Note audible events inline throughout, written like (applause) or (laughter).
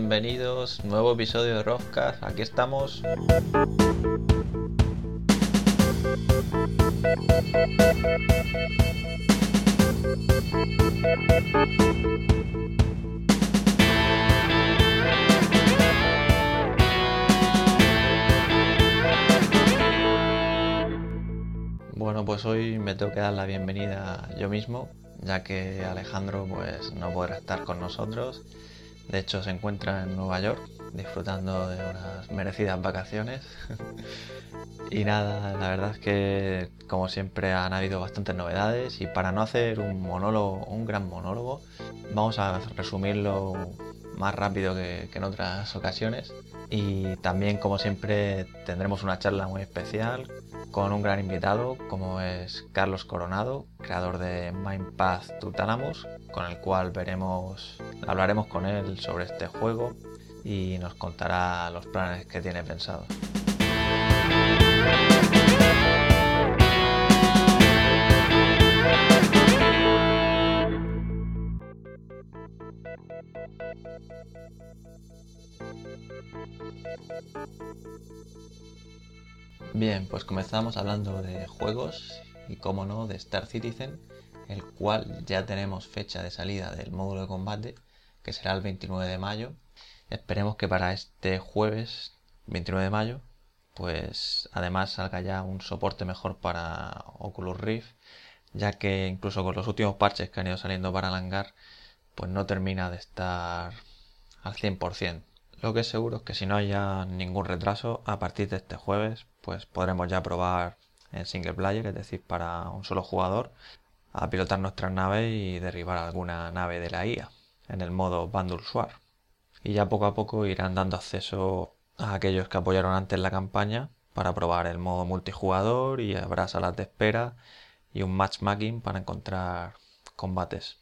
Bienvenidos, nuevo episodio de Rockcast, aquí estamos. Bueno, pues hoy me tengo que dar la bienvenida yo mismo, ya que Alejandro pues no podrá estar con nosotros. De hecho se encuentra en Nueva York disfrutando de unas merecidas vacaciones. (laughs) y nada, la verdad es que como siempre han habido bastantes novedades y para no hacer un monólogo, un gran monólogo, vamos a resumirlo más rápido que, que en otras ocasiones. Y también como siempre tendremos una charla muy especial con un gran invitado como es Carlos Coronado, creador de Mindpath Tutanamus, con el cual veremos, hablaremos con él sobre este juego y nos contará los planes que tiene pensados. Bien, pues comenzamos hablando de juegos y como no de Star Citizen, el cual ya tenemos fecha de salida del módulo de combate, que será el 29 de mayo. Esperemos que para este jueves 29 de mayo, pues además salga ya un soporte mejor para Oculus Rift, ya que incluso con los últimos parches que han ido saliendo para Langar, pues no termina de estar al 100%. Lo que es seguro es que si no haya ningún retraso, a partir de este jueves, pues podremos ya probar en single player, es decir, para un solo jugador, a pilotar nuestras naves y derribar alguna nave de la IA en el modo Bundle Swap. Y ya poco a poco irán dando acceso a aquellos que apoyaron antes la campaña para probar el modo multijugador y habrá salas de espera y un matchmaking para encontrar combates.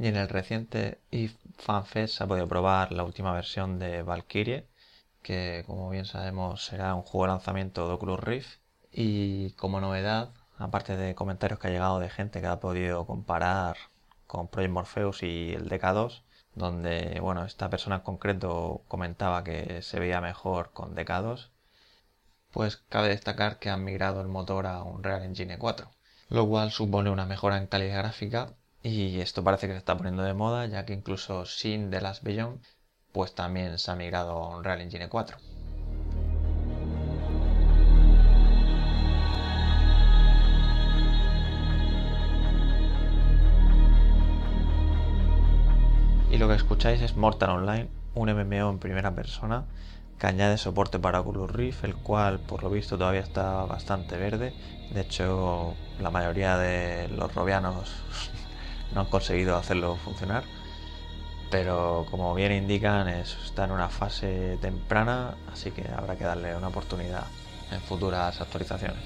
Y en el reciente IF FanFest se ha podido probar la última versión de Valkyrie, que como bien sabemos será un juego de lanzamiento de Oculus Rift. Y como novedad, aparte de comentarios que ha llegado de gente que ha podido comparar con Project Morpheus y el DK2, donde bueno, esta persona en concreto comentaba que se veía mejor con DK2, pues cabe destacar que han migrado el motor a un Real Engine 4, lo cual supone una mejora en calidad gráfica y esto parece que se está poniendo de moda, ya que incluso Sin The Last Beyond, pues también se ha migrado a Unreal Engine 4. Y lo que escucháis es Mortal Online, un MMO en primera persona que añade soporte para Oculus Rift, el cual por lo visto todavía está bastante verde. De hecho, la mayoría de los robianos no han conseguido hacerlo funcionar. Pero como bien indican, está en una fase temprana, así que habrá que darle una oportunidad en futuras actualizaciones.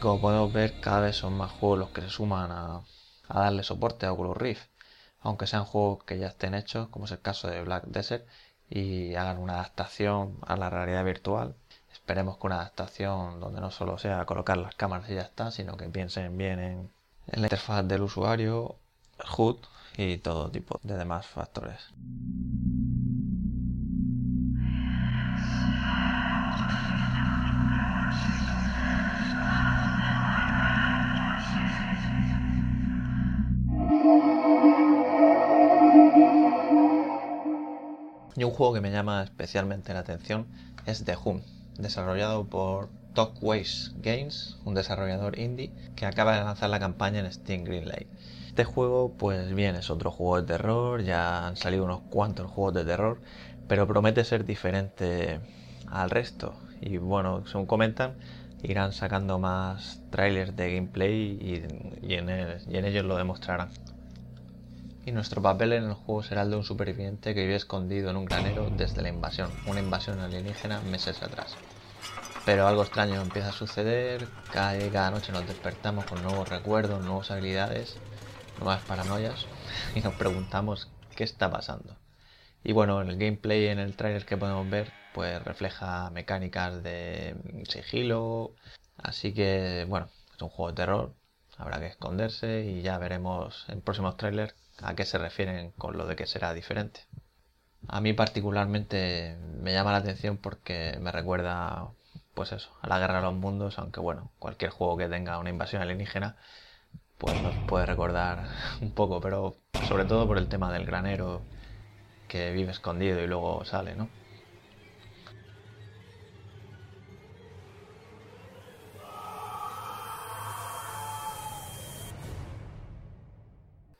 Como podemos ver, cada vez son más juegos los que se suman a, darle soporte a Oculus Rift, aunque sean juegos que ya estén hechos, como es el caso de Black Desert, y hagan una adaptación a la realidad virtual. Esperemos que una adaptación donde no solo sea colocar las cámaras y ya está, sino que piensen bien en la interfaz del usuario, HUD y todo tipo de demás factores. Y un juego que me llama especialmente la atención es The Hum, desarrollado por Talkways Games, un desarrollador indie que acaba de lanzar la campaña en Steam Greenlight. Este juego, pues bien, es otro juego de terror, ya han salido unos cuantos juegos de terror, pero promete ser diferente al resto. Y bueno, según comentan, irán sacando más trailers de gameplay y, y en ellos lo demostrarán. Y nuestro papel en el juego será el de un superviviente que vive escondido en un granero desde la invasión, una invasión alienígena meses atrás. Pero algo extraño empieza a suceder, cada, cada noche nos despertamos con nuevos recuerdos, nuevas habilidades, nuevas paranoias (laughs) y nos preguntamos qué está pasando. Y bueno, el gameplay en el trailer que podemos ver pues refleja mecánicas de sigilo, así que bueno, es un juego de terror, habrá que esconderse y ya veremos en próximos trailers a qué se refieren con lo de que será diferente. A mí particularmente me llama la atención porque me recuerda pues eso, a la guerra de los mundos, aunque bueno, cualquier juego que tenga una invasión alienígena pues nos puede recordar (laughs) un poco, pero sobre todo por el tema del granero que vive escondido y luego sale, ¿no?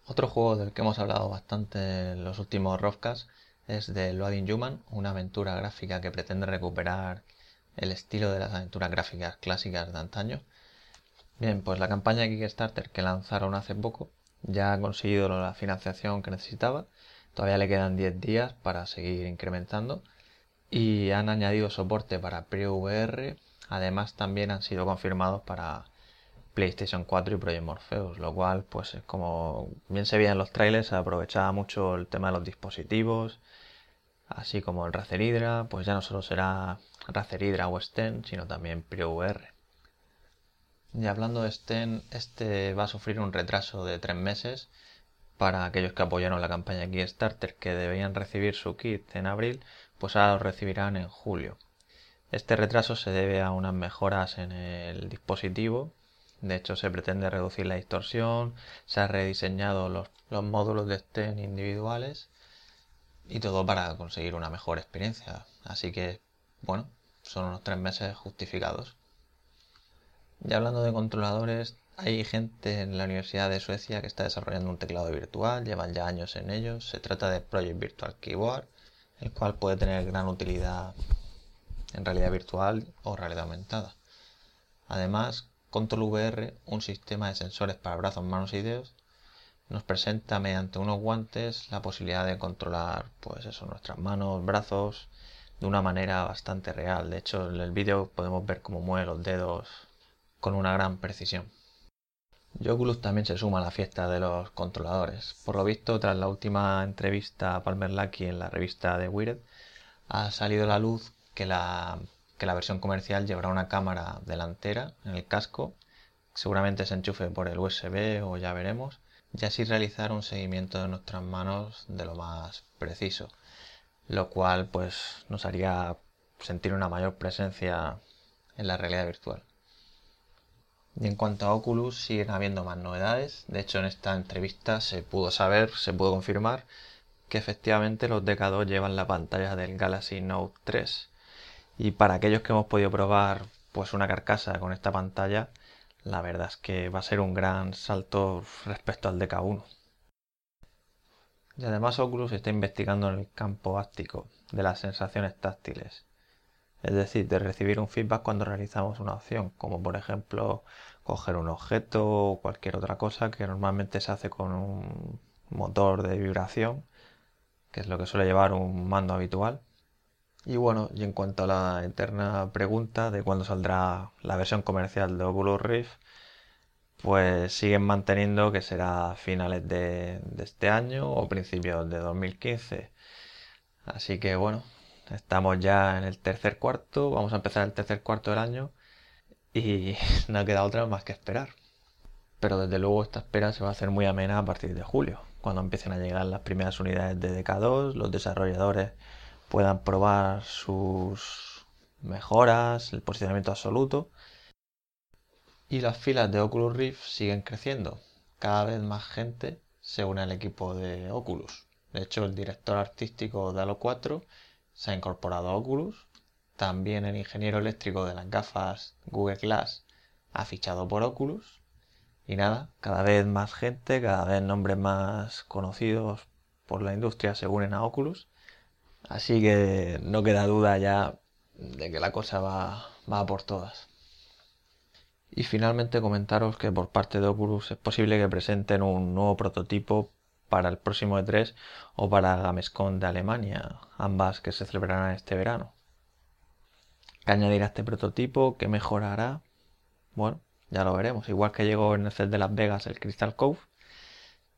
Otro juego del que hemos hablado bastante en los últimos Rovcast es de Loading Human, una aventura gráfica que pretende recuperar el estilo de las aventuras gráficas clásicas de antaño. Bien, pues la campaña Kickstarter que lanzaron hace poco ya ha conseguido la financiación que necesitaba. Todavía le quedan 10 días para seguir incrementando y han añadido soporte para PreVR. Además también han sido confirmados para PlayStation 4 y Project Morpheus, lo cual pues como bien se veía en los trailers aprovechaba mucho el tema de los dispositivos, así como el Razer Hydra, pues ya no solo será Razer Hydra o Sten, sino también ProVR. Y hablando de Sten, este va a sufrir un retraso de tres meses para aquellos que apoyaron la campaña Kickstarter que debían recibir su kit en abril, pues ahora lo recibirán en julio. Este retraso se debe a unas mejoras en el dispositivo. De hecho, se pretende reducir la distorsión, se han rediseñado los, los módulos de Sten individuales y todo para conseguir una mejor experiencia. Así que, bueno, son unos tres meses justificados. Ya hablando de controladores, hay gente en la Universidad de Suecia que está desarrollando un teclado virtual, llevan ya años en ello. Se trata de Project Virtual Keyboard, el cual puede tener gran utilidad en realidad virtual o realidad aumentada. Además, Control VR, un sistema de sensores para brazos, manos y dedos, nos presenta mediante unos guantes la posibilidad de controlar pues eso, nuestras manos, brazos de una manera bastante real. De hecho, en el vídeo podemos ver cómo mueve los dedos con una gran precisión. Oculus también se suma a la fiesta de los controladores. Por lo visto, tras la última entrevista a Palmer Lucky en la revista de Wired, ha salido a la luz que la, que la versión comercial llevará una cámara delantera en el casco. Seguramente se enchufe por el USB o ya veremos y así realizar un seguimiento de nuestras manos de lo más preciso, lo cual pues nos haría sentir una mayor presencia en la realidad virtual. Y en cuanto a Oculus, siguen habiendo más novedades. De hecho, en esta entrevista se pudo saber, se pudo confirmar que efectivamente los DK2 llevan la pantalla del Galaxy Note 3. Y para aquellos que hemos podido probar pues una carcasa con esta pantalla, la verdad es que va a ser un gran salto respecto al DK1. Y además Oculus está investigando en el campo áptico de las sensaciones táctiles, es decir, de recibir un feedback cuando realizamos una opción, como por ejemplo coger un objeto o cualquier otra cosa que normalmente se hace con un motor de vibración, que es lo que suele llevar un mando habitual. Y bueno, y en cuanto a la eterna pregunta de cuándo saldrá la versión comercial de Oculus Rift, pues siguen manteniendo que será finales de, este año o principios de 2015. Así que bueno, estamos ya en el tercer cuarto, vamos a empezar el tercer cuarto del año y (laughs) no queda otra más que esperar. Pero desde luego esta espera se va a hacer muy amena a partir de julio, cuando empiecen a llegar las primeras unidades de DK2, los desarrolladores puedan probar sus mejoras, el posicionamiento absoluto. Y las filas de Oculus Rift siguen creciendo. Cada vez más gente se une al equipo de Oculus. De hecho, el director artístico de Halo 4 se ha incorporado a Oculus. También el ingeniero eléctrico de las gafas Google Glass ha fichado por Oculus. Y nada, cada vez más gente, cada vez nombres más conocidos por la industria se unen a Oculus. Así que no queda duda ya de que la cosa va, va por todas. Y finalmente comentaros que por parte de Oculus es posible que presenten un nuevo prototipo para el próximo E3 o para Gamescom de Alemania, ambas que se celebrarán este verano. ¿Qué añadirá este prototipo? ¿Qué mejorará? Bueno, ya lo veremos. Igual que llegó en el set de Las Vegas el Crystal Cove,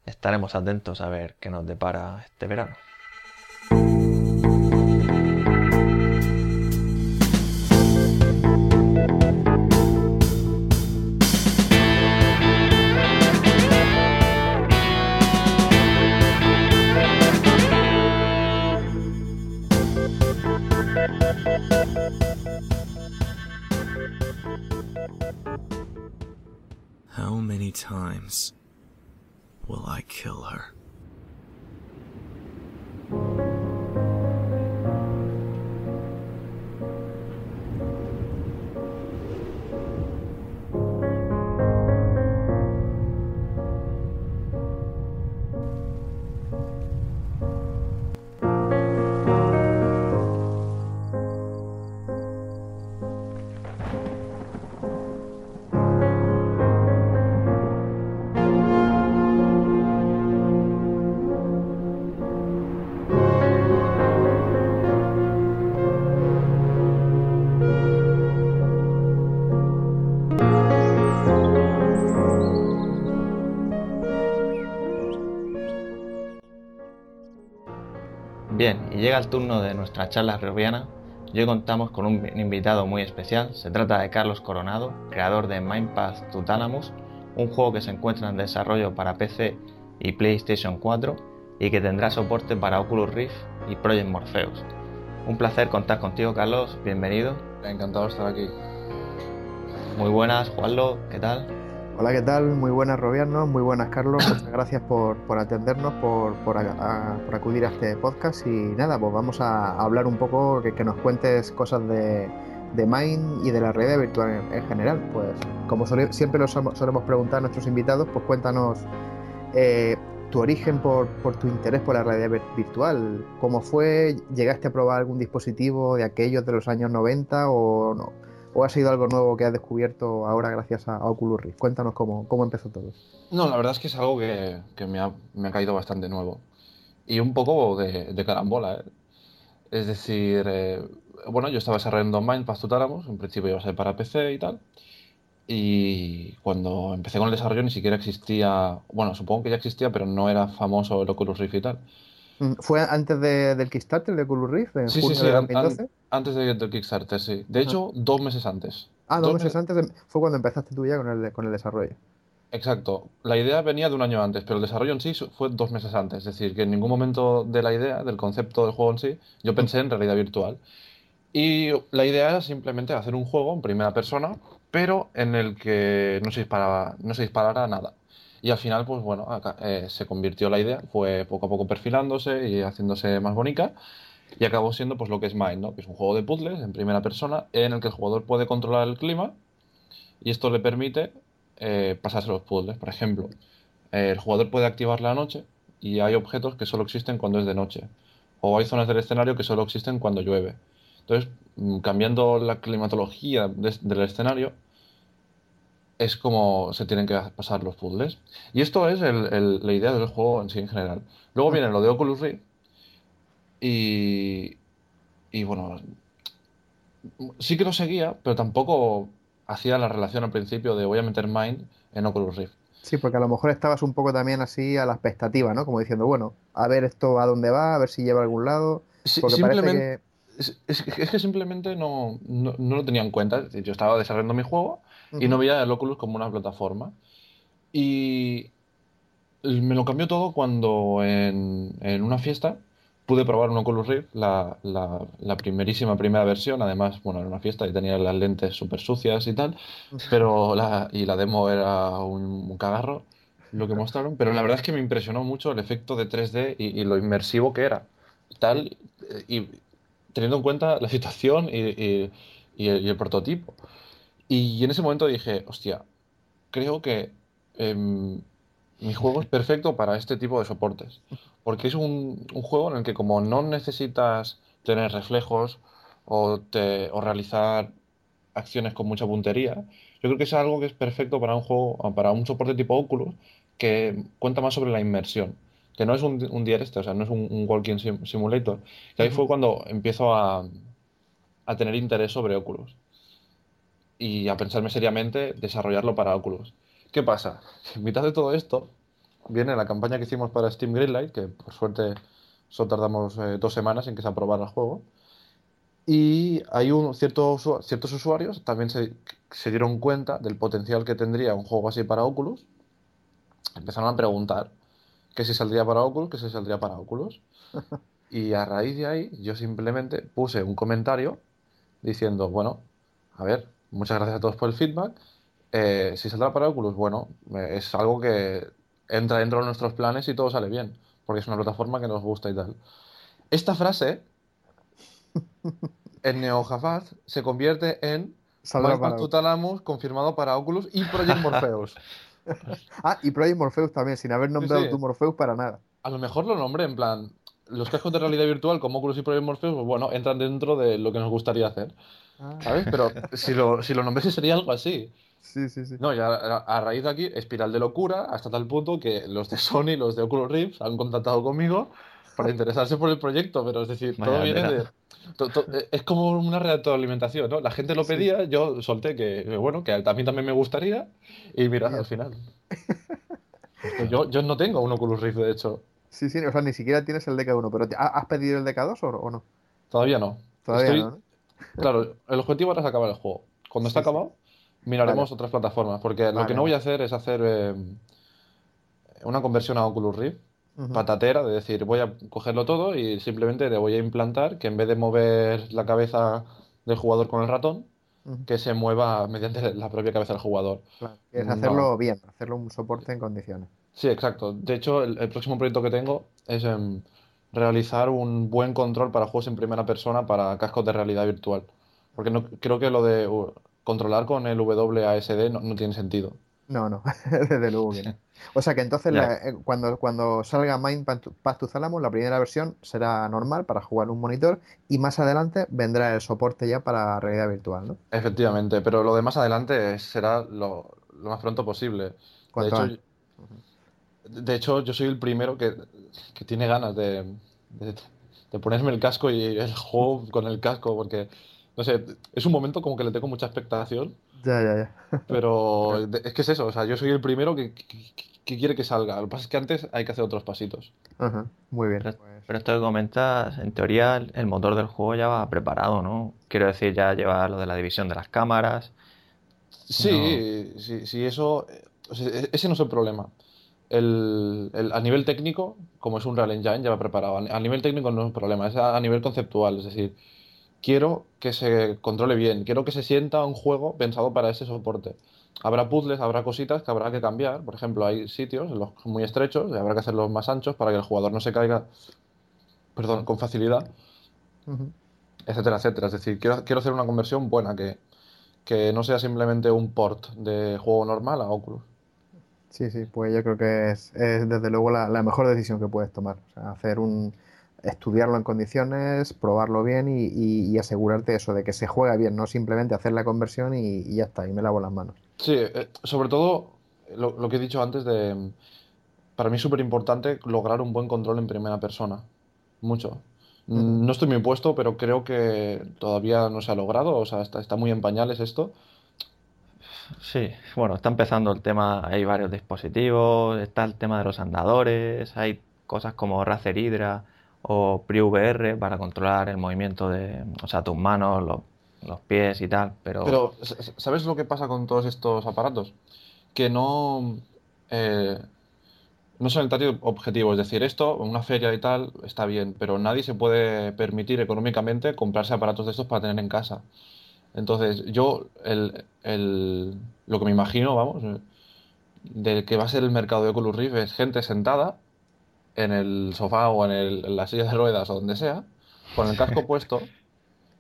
estaremos atentos a ver qué nos depara este verano. Times will I kill her? Llega el turno de nuestra charla robiana. Hoy contamos con un invitado muy especial. Se trata de Carlos Coronado, creador de Mindpath to Thalamus, un juego que se encuentra en desarrollo para PC y PlayStation 4 y que tendrá soporte para Oculus Rift y Project Morpheus. Un placer contar contigo, Carlos. Bienvenido. Encantado de estar aquí. Muy buenas, Juanlo. ¿Qué tal? Hola, ¿qué tal? Muy buenas, Robiano. Muy buenas, Carlos. Muchas gracias por, por atendernos, por, por, acudir a este podcast. Y nada, pues vamos a, hablar un poco, que, que nos cuentes cosas de, de Mind y de la realidad virtual en, en general. Pues como siempre lo solemos, preguntar a nuestros invitados, pues cuéntanos eh, tu origen por, por tu interés por la realidad vir- virtual. ¿Cómo fue? ¿Llegaste a probar algún dispositivo de aquellos de los años 90 o no? ¿O ha sido algo nuevo que has descubierto ahora gracias a, Oculus Rift? Cuéntanos cómo, cómo empezó todo. No, la verdad es que es algo que, que me, ha, me ha caído bastante nuevo. Y un poco de, de carambola, ¿eh? Es decir, eh, bueno, yo estaba desarrollando to Thalamus, en principio iba a ser para PC y tal. Y cuando empecé con el desarrollo ni siquiera existía, bueno, supongo que ya existía, pero no era famoso el Oculus Rift y tal. Mm, ¿Fue antes de- del Kickstarter de Rift, en Sí, sí, junio sí, de an- 2012? an- antes de- del Kickstarter, sí. De hecho, dos meses antes. ah, dos meses meses- antes fue cuando empezaste tú ya con el, con el desarrollo. Exacto. La idea venía de un año antes, pero el desarrollo en sí fue dos meses antes. Es decir, que en ningún momento de la idea, del concepto del juego en sí, yo pensé en realidad virtual. Y la idea era simplemente hacer un juego en primera persona, pero en el que no se disparaba, no se disparara nada. Y al final, pues bueno, acá, eh, se convirtió la idea, fue poco a poco perfilándose y haciéndose más bonita. Y acabó siendo pues lo que es Mind, ¿no? Que es un juego de puzzles en primera persona en el que el jugador puede controlar el clima y esto le permite eh, pasarse los puzzles. Por ejemplo, eh, el jugador puede activar la noche y hay objetos que solo existen cuando es de noche. O hay zonas del escenario que solo existen cuando llueve. Entonces, mm, cambiando la climatología de- del escenario, es como se tienen que pasar los puzzles. Y esto es el- el- la idea del juego en sí en general. Luego viene lo de Oculus Rift y, y bueno, sí que lo seguía, pero tampoco hacía la relación al principio de voy a meter Mind en Oculus Rift. Sí, porque a lo mejor estabas un poco también así a la expectativa, ¿no? Como diciendo, bueno, a ver esto a dónde va, a ver si lleva a algún lado. Porque parece simplemente, que... es, es que es que simplemente no, no, no lo tenía en cuenta. Yo estaba desarrollando mi juego y no veía el Oculus como una plataforma. Y me lo cambió todo cuando en, en una fiesta pude probar un Oculus Rift, la, la, la primerísima primera versión. Además, bueno, era una fiesta y tenía las lentes súper sucias y tal, pero la, y la demo era un, un cagarro lo que mostraron, pero la verdad es que me impresionó mucho el efecto de 3D y, y lo inmersivo que era. Tal, eh, y teniendo en cuenta la situación y, y- y el, y el prototipo. Y en ese momento dije, hostia, creo que em, mi juego es perfecto para este tipo de soportes. Porque es un, un juego en el que como no necesitas tener reflejos o, te- o realizar acciones con mucha puntería, yo creo que es algo que es perfecto para un juego, para un soporte tipo Oculus, que cuenta más sobre la inmersión. Que no es un, un este, o sea, no es un, un Walking sim- Simulator. Que ahí fue cuando empiezo a, a tener interés sobre Oculus. Y a pensarme seriamente desarrollarlo para Oculus. ¿Qué pasa? (laughs) En mitad de todo esto viene la campaña que hicimos para Steam Greenlight, que por suerte solo tardamos eh, dos semanas en que se aprobara el juego. Y hay un, cierto usu- ciertos usuarios también se, se dieron cuenta del potencial que tendría un juego así para Oculus. Empezaron a preguntar que si saldría para Oculus, que si saldría para Oculus. (laughs) Y a raíz de ahí yo simplemente puse un comentario diciendo, bueno, a ver, muchas gracias a todos por el feedback. Eh, si saldrá para Oculus, bueno, eh, es algo que entra dentro de nuestros planes y todo sale bien, porque es una plataforma que nos gusta y tal. Esta frase (laughs) en NeoJafaz se convierte en Saldrá para- Tutalamus confirmado para Oculus y Project (laughs) Morpheus. (laughs) Ah, y Project Morpheus también, sin haber nombrado sí. tu Morpheus para nada. A lo mejor lo nombré en plan. Los cascos de realidad virtual como Oculus y Project Morpheus, pues bueno, entran dentro de lo que nos gustaría hacer. Ah, ¿Sabes? Pero (laughs) si lo, si lo nombré sería algo así. sí, sí, sí. No, ya a, a raíz de aquí, espiral de locura, hasta tal punto que los de Sony, los de Oculus Rift, han contactado conmigo para interesarse por el proyecto, pero es decir, todo viene de... tela. to- to- eh, es como una retroalimentación, ¿no? La gente lo Sí. pedía, yo solté que, bueno, que a mí también me gustaría, y mira, al final. (laughs) Pues yo, yo no tengo un Oculus Rift, de hecho. Sí, sí, o sea, ni siquiera tienes el DK1, pero ¿te- ¿has pedido el DK2 o, o no? Todavía no. Todavía Estoy- no, ¿no? Claro, el objetivo ahora es acabar el juego. Cuando Sí, sí. acabado, miraremos Vale. otras plataformas, porque lo que no voy a hacer es hacer eh, una conversión a Oculus Rift patatera, de decir, voy a cogerlo todo y simplemente le voy a implantar que en vez de mover la cabeza del jugador con el ratón, que se mueva (laughs) mediante la propia cabeza del jugador. Claro, es No. hacerlo bien, hacerlo un soporte en condiciones. Sí, exacto. De hecho, el, el próximo proyecto que tengo es em, realizar un buen control para juegos en primera persona para cascos de realidad virtual. Porque no, creo que lo de uh, controlar con el WASD no, no tiene sentido. No, no, (laughs) desde luego que no. (laughs) O sea que entonces la- eh, cuando, cuando salga Mind Path to- Thalamus, la primera versión será normal para jugar un monitor y más adelante vendrá el soporte ya para realidad virtual, ¿no? Efectivamente, pero lo de más adelante será lo, lo más pronto posible. De hecho. De hecho, yo soy el primero que, que tiene ganas de, de- de ponerme el casco y el juego (laughs) con el casco, porque, no sé, es un momento como que le tengo mucha expectación, Ya, ya, ya. (laughs) pero es que es eso, o sea, yo soy el primero que, que- que quiere que salga. Lo que pasa es que antes hay que hacer otros pasitos. Ajá, Muy bien. Pero, pero esto que comentas, en teoría el motor del juego ya va preparado, ¿no? Quiero decir, ya lleva lo de la división de las cámaras. Sí, sí, sí, eso, o sea, e- ese no es el problema. El, el- a nivel técnico, como es un Real Engine, ya va preparado. A, nivel técnico no es un problema, es a, a nivel conceptual. Es decir, quiero que se controle bien, quiero que se sienta un juego pensado para ese soporte. Habrá puzzles, habrá cositas que habrá que cambiar. Por ejemplo, hay sitios los muy estrechos y habrá que hacerlos más anchos para que el jugador no se caiga, perdón, con facilidad etcétera, etcétera. Es decir, quiero, quiero hacer una conversión buena, que, que no sea simplemente un port de juego normal a Oculus. Sí, sí, pues yo creo que es, es desde luego la, la mejor decisión que puedes tomar. O sea, hacer un, estudiarlo en condiciones, probarlo bien y, y- y asegurarte eso, de que se juega bien, no simplemente hacer la conversión y, y ya está, y me lavo las manos. Sí, eh, sobre todo lo, lo que he dicho antes de... Para mí es súper importante lograr un buen control en primera persona. Mucho. Mm, No estoy muy puesto, pero creo que todavía no se ha logrado. O sea, está, está muy en pañales esto. Sí, bueno, está empezando el tema, hay varios dispositivos, está el tema de los andadores, hay cosas como Razer Hydra o PriVR para controlar el movimiento de, o sea, tus manos, los, pies y tal, pero Pero, ¿sabes lo que pasa con todos estos aparatos? Que no, eh, no son el objetivo. Es decir, esto, una feria y tal, está bien, pero nadie se puede permitir económicamente comprarse aparatos de estos para tener en casa. Entonces, yo, el, el- lo que me imagino, vamos, eh, de que va a ser el mercado de Oculus Rift es gente sentada en el sofá o en, el- en la silla de ruedas o donde sea, con el casco (laughs) puesto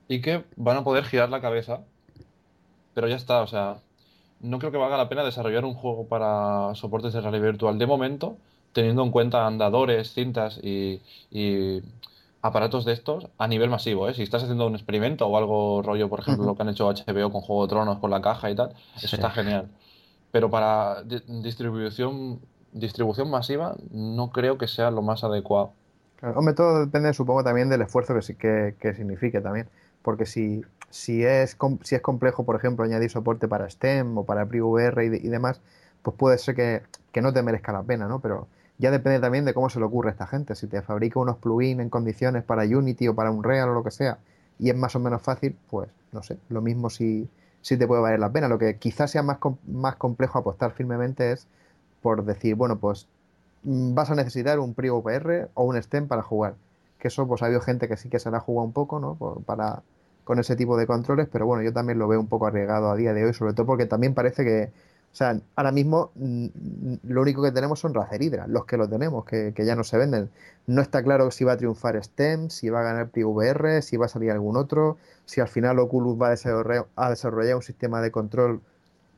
y que van a poder girar la cabeza. Pero ya está, o sea, no creo que valga la pena desarrollar un juego para soportes de realidad virtual de momento, teniendo en cuenta andadores, cintas y, y aparatos de estos a nivel masivo, ¿eh? Si estás haciendo un experimento o algo rollo, por ejemplo, lo que han hecho HBO con Juego de Tronos con la caja y tal, eso Sí. está genial. Pero para di- distribución, distribución masiva no creo que sea lo más adecuado. Claro, hombre, todo depende, supongo, también del esfuerzo que, sí- que, que signifique también. Porque si, si es, si es complejo, por ejemplo, añadir soporte para STEM o para PriVR y, de- y demás, pues puede ser que, que no te merezca la pena, ¿no? Pero ya depende también de cómo se le ocurre a esta gente. Si te fabrica unos plugins en condiciones para Unity o para Unreal o lo que sea, y es más o menos fácil, pues no sé, lo mismo si, si te puede valer la pena. Lo que quizás sea más, más complejo apostar firmemente es por decir, bueno, pues mm, vas a necesitar un PriVR o un STEM para jugar. Que eso, pues ha habido gente que sí que se la ha jugado un poco, ¿no? Para, con ese tipo de controles, pero bueno, yo también lo veo un poco arriesgado a día de hoy, sobre todo porque también parece que, o sea, ahora mismo mm, mm, lo único que tenemos son Razer Hydra, los que lo tenemos, que, ya no se venden. No está claro si va a triunfar STEM, si va a ganar PVR, si va a salir algún otro, si al final Oculus va a desarrollar, a desarrollar un sistema de control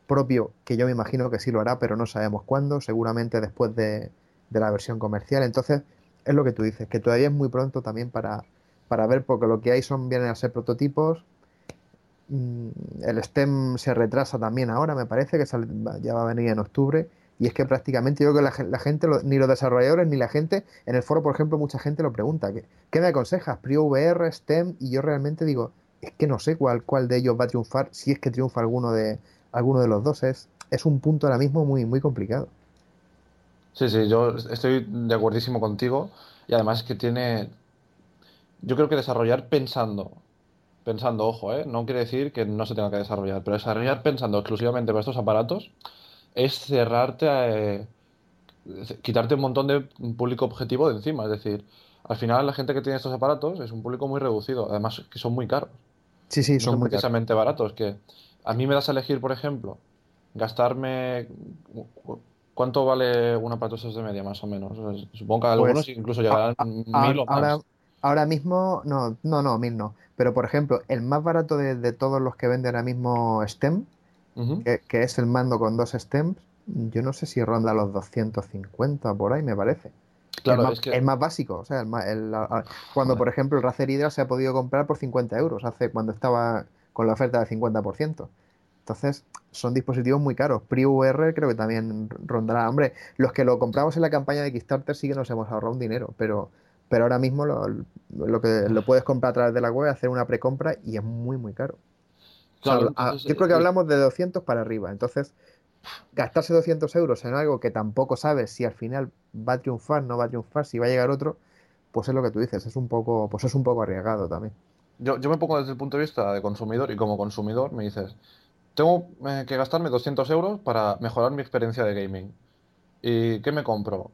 propio, que yo me imagino que sí lo hará, pero no sabemos cuándo, seguramente después de, de la versión comercial. Entonces, es lo que tú dices, que todavía es muy pronto también para, para ver, porque lo que hay son vienen a ser prototipos. Mm, El STEM se retrasa también ahora, me parece que ya va a venir en octubre. Y es que prácticamente yo creo que la, la gente, ni los desarrolladores ni la gente, en el foro, por ejemplo, mucha gente lo pregunta, ¿qué, qué me aconsejas? ¿PriVR, STEM? Y yo realmente digo, es que no sé cuál, cuál de ellos va a triunfar, si es que triunfa alguno de, alguno de los dos. Es, es un punto ahora mismo muy, muy complicado. Sí, sí, yo estoy de acuerdísimo contigo y además que tiene, yo creo que desarrollar pensando, pensando, ojo, ¿eh? No quiere decir que no se tenga que desarrollar, pero desarrollar pensando exclusivamente para estos aparatos es cerrarte a, eh, quitarte un montón de público objetivo de encima, es decir, al final la gente que tiene estos aparatos es un público muy reducido, además que son muy caros. Sí, sí, No son son muy caros. precisamente baratos, que a mí me das a elegir, por ejemplo, gastarme... ¿Cuánto vale un aparato de media, más o menos? O sea, supongo que algunos Pues, incluso llegarán a- mil o más. ahora mismo, no, no, no, mil no. Pero por ejemplo, el más barato de, de todos los que vende ahora mismo STEM, que, que es el mando con dos stems, yo no sé si ronda los 250 por ahí, me parece. Claro, el, más, es que... el más básico, o sea, el más- el- cuando por ejemplo el Razer Hydra se ha podido comprar por 50 euros, hace cuando estaba con la oferta del 50%. Entonces, son dispositivos muy caros. PriVR creo que también rondará. Hombre, los que lo compramos en la campaña de Kickstarter sí que nos hemos ahorrado un dinero, pero, pero ahora mismo lo, lo que lo puedes comprar a través de la web, hacer una precompra y es muy, muy caro. O sea, Claro, entonces, yo creo que hablamos de 200 para arriba. Entonces, gastarse 200 euros en algo que tampoco sabes si al final va a triunfar, no va a triunfar, si va a llegar otro, pues es lo que tú dices, es un poco, pues es un poco arriesgado también. Yo, yo me pongo desde el punto de vista de consumidor y como consumidor me dices, tengo eh, que gastarme 200 euros para mejorar mi experiencia de gaming. ¿Y qué me compro?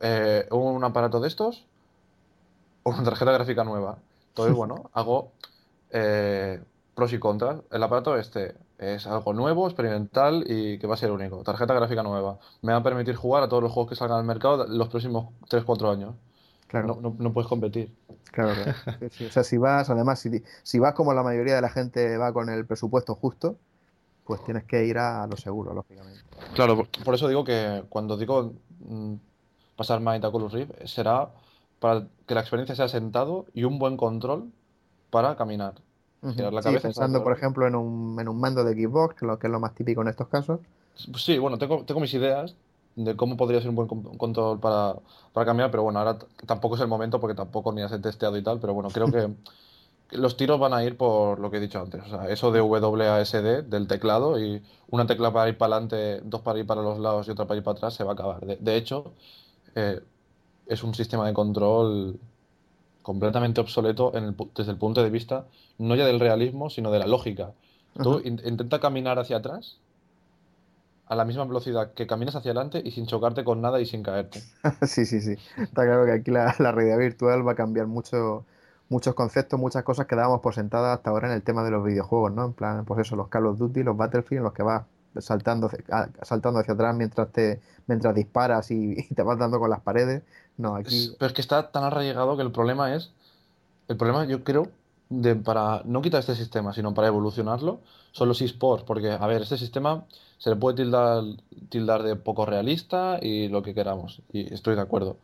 Eh, ¿un aparato de estos? ¿O una tarjeta gráfica nueva? Entonces, bueno, (laughs) hago eh, pros y contras. El aparato este es algo nuevo, experimental y que va a ser único. Tarjeta gráfica nueva. Me va a permitir jugar a todos los juegos que salgan al mercado los próximos 3-4 años. Claro, No, no- no puedes competir. claro, claro. (laughs) Sí, sí. O sea, si vas, además, si, si vas como la mayoría de la gente va con el presupuesto justo, pues tienes que ir a lo seguro, lógicamente. Claro, por, por eso digo que cuando digo mm, pasar Might a Oculus Rift será para que la experiencia sea sentado y un buen control para caminar. Girar la Sí, cabeza, pensando, por ejemplo, en un, en un mando de Xbox, que lo que es lo más típico en estos casos. Sí, bueno, tengo, tengo mis ideas de cómo podría ser un buen con- control para, para caminar, pero bueno, ahora tampoco es el momento porque tampoco ni he testeado y tal, pero bueno, creo que que (laughs) los tiros van a ir por lo que he dicho antes, o sea, eso de WASD del teclado y una tecla para ir para adelante, dos para ir para los lados y otra para ir para atrás se va a acabar. De, de hecho, eh, es un sistema de control completamente obsoleto en el pu- desde el punto de vista no ya del realismo, sino de la lógica. Tú in- intenta caminar hacia atrás a la misma velocidad que caminas hacia adelante y sin chocarte con nada y sin caerte. (laughs) Sí, sí, sí. Está claro que aquí la, la realidad virtual va a cambiar mucho, muchos conceptos, muchas cosas que dábamos por sentadas hasta ahora en el tema de los videojuegos, ¿no? En plan, pues eso, los Call of Duty, los Battlefield, en los que vas saltando, hacia- a- saltando hacia atrás mientras te, mientras disparas y, (laughs) y te vas dando con las paredes. No, aquí. pero es que está tan arraigado que el problema es, el problema yo creo, de, para no quitar este sistema, sino para evolucionarlo, son los esports, porque, a ver, este sistema se le puede tildar, tildar de poco realista y lo que queramos, y estoy de acuerdo.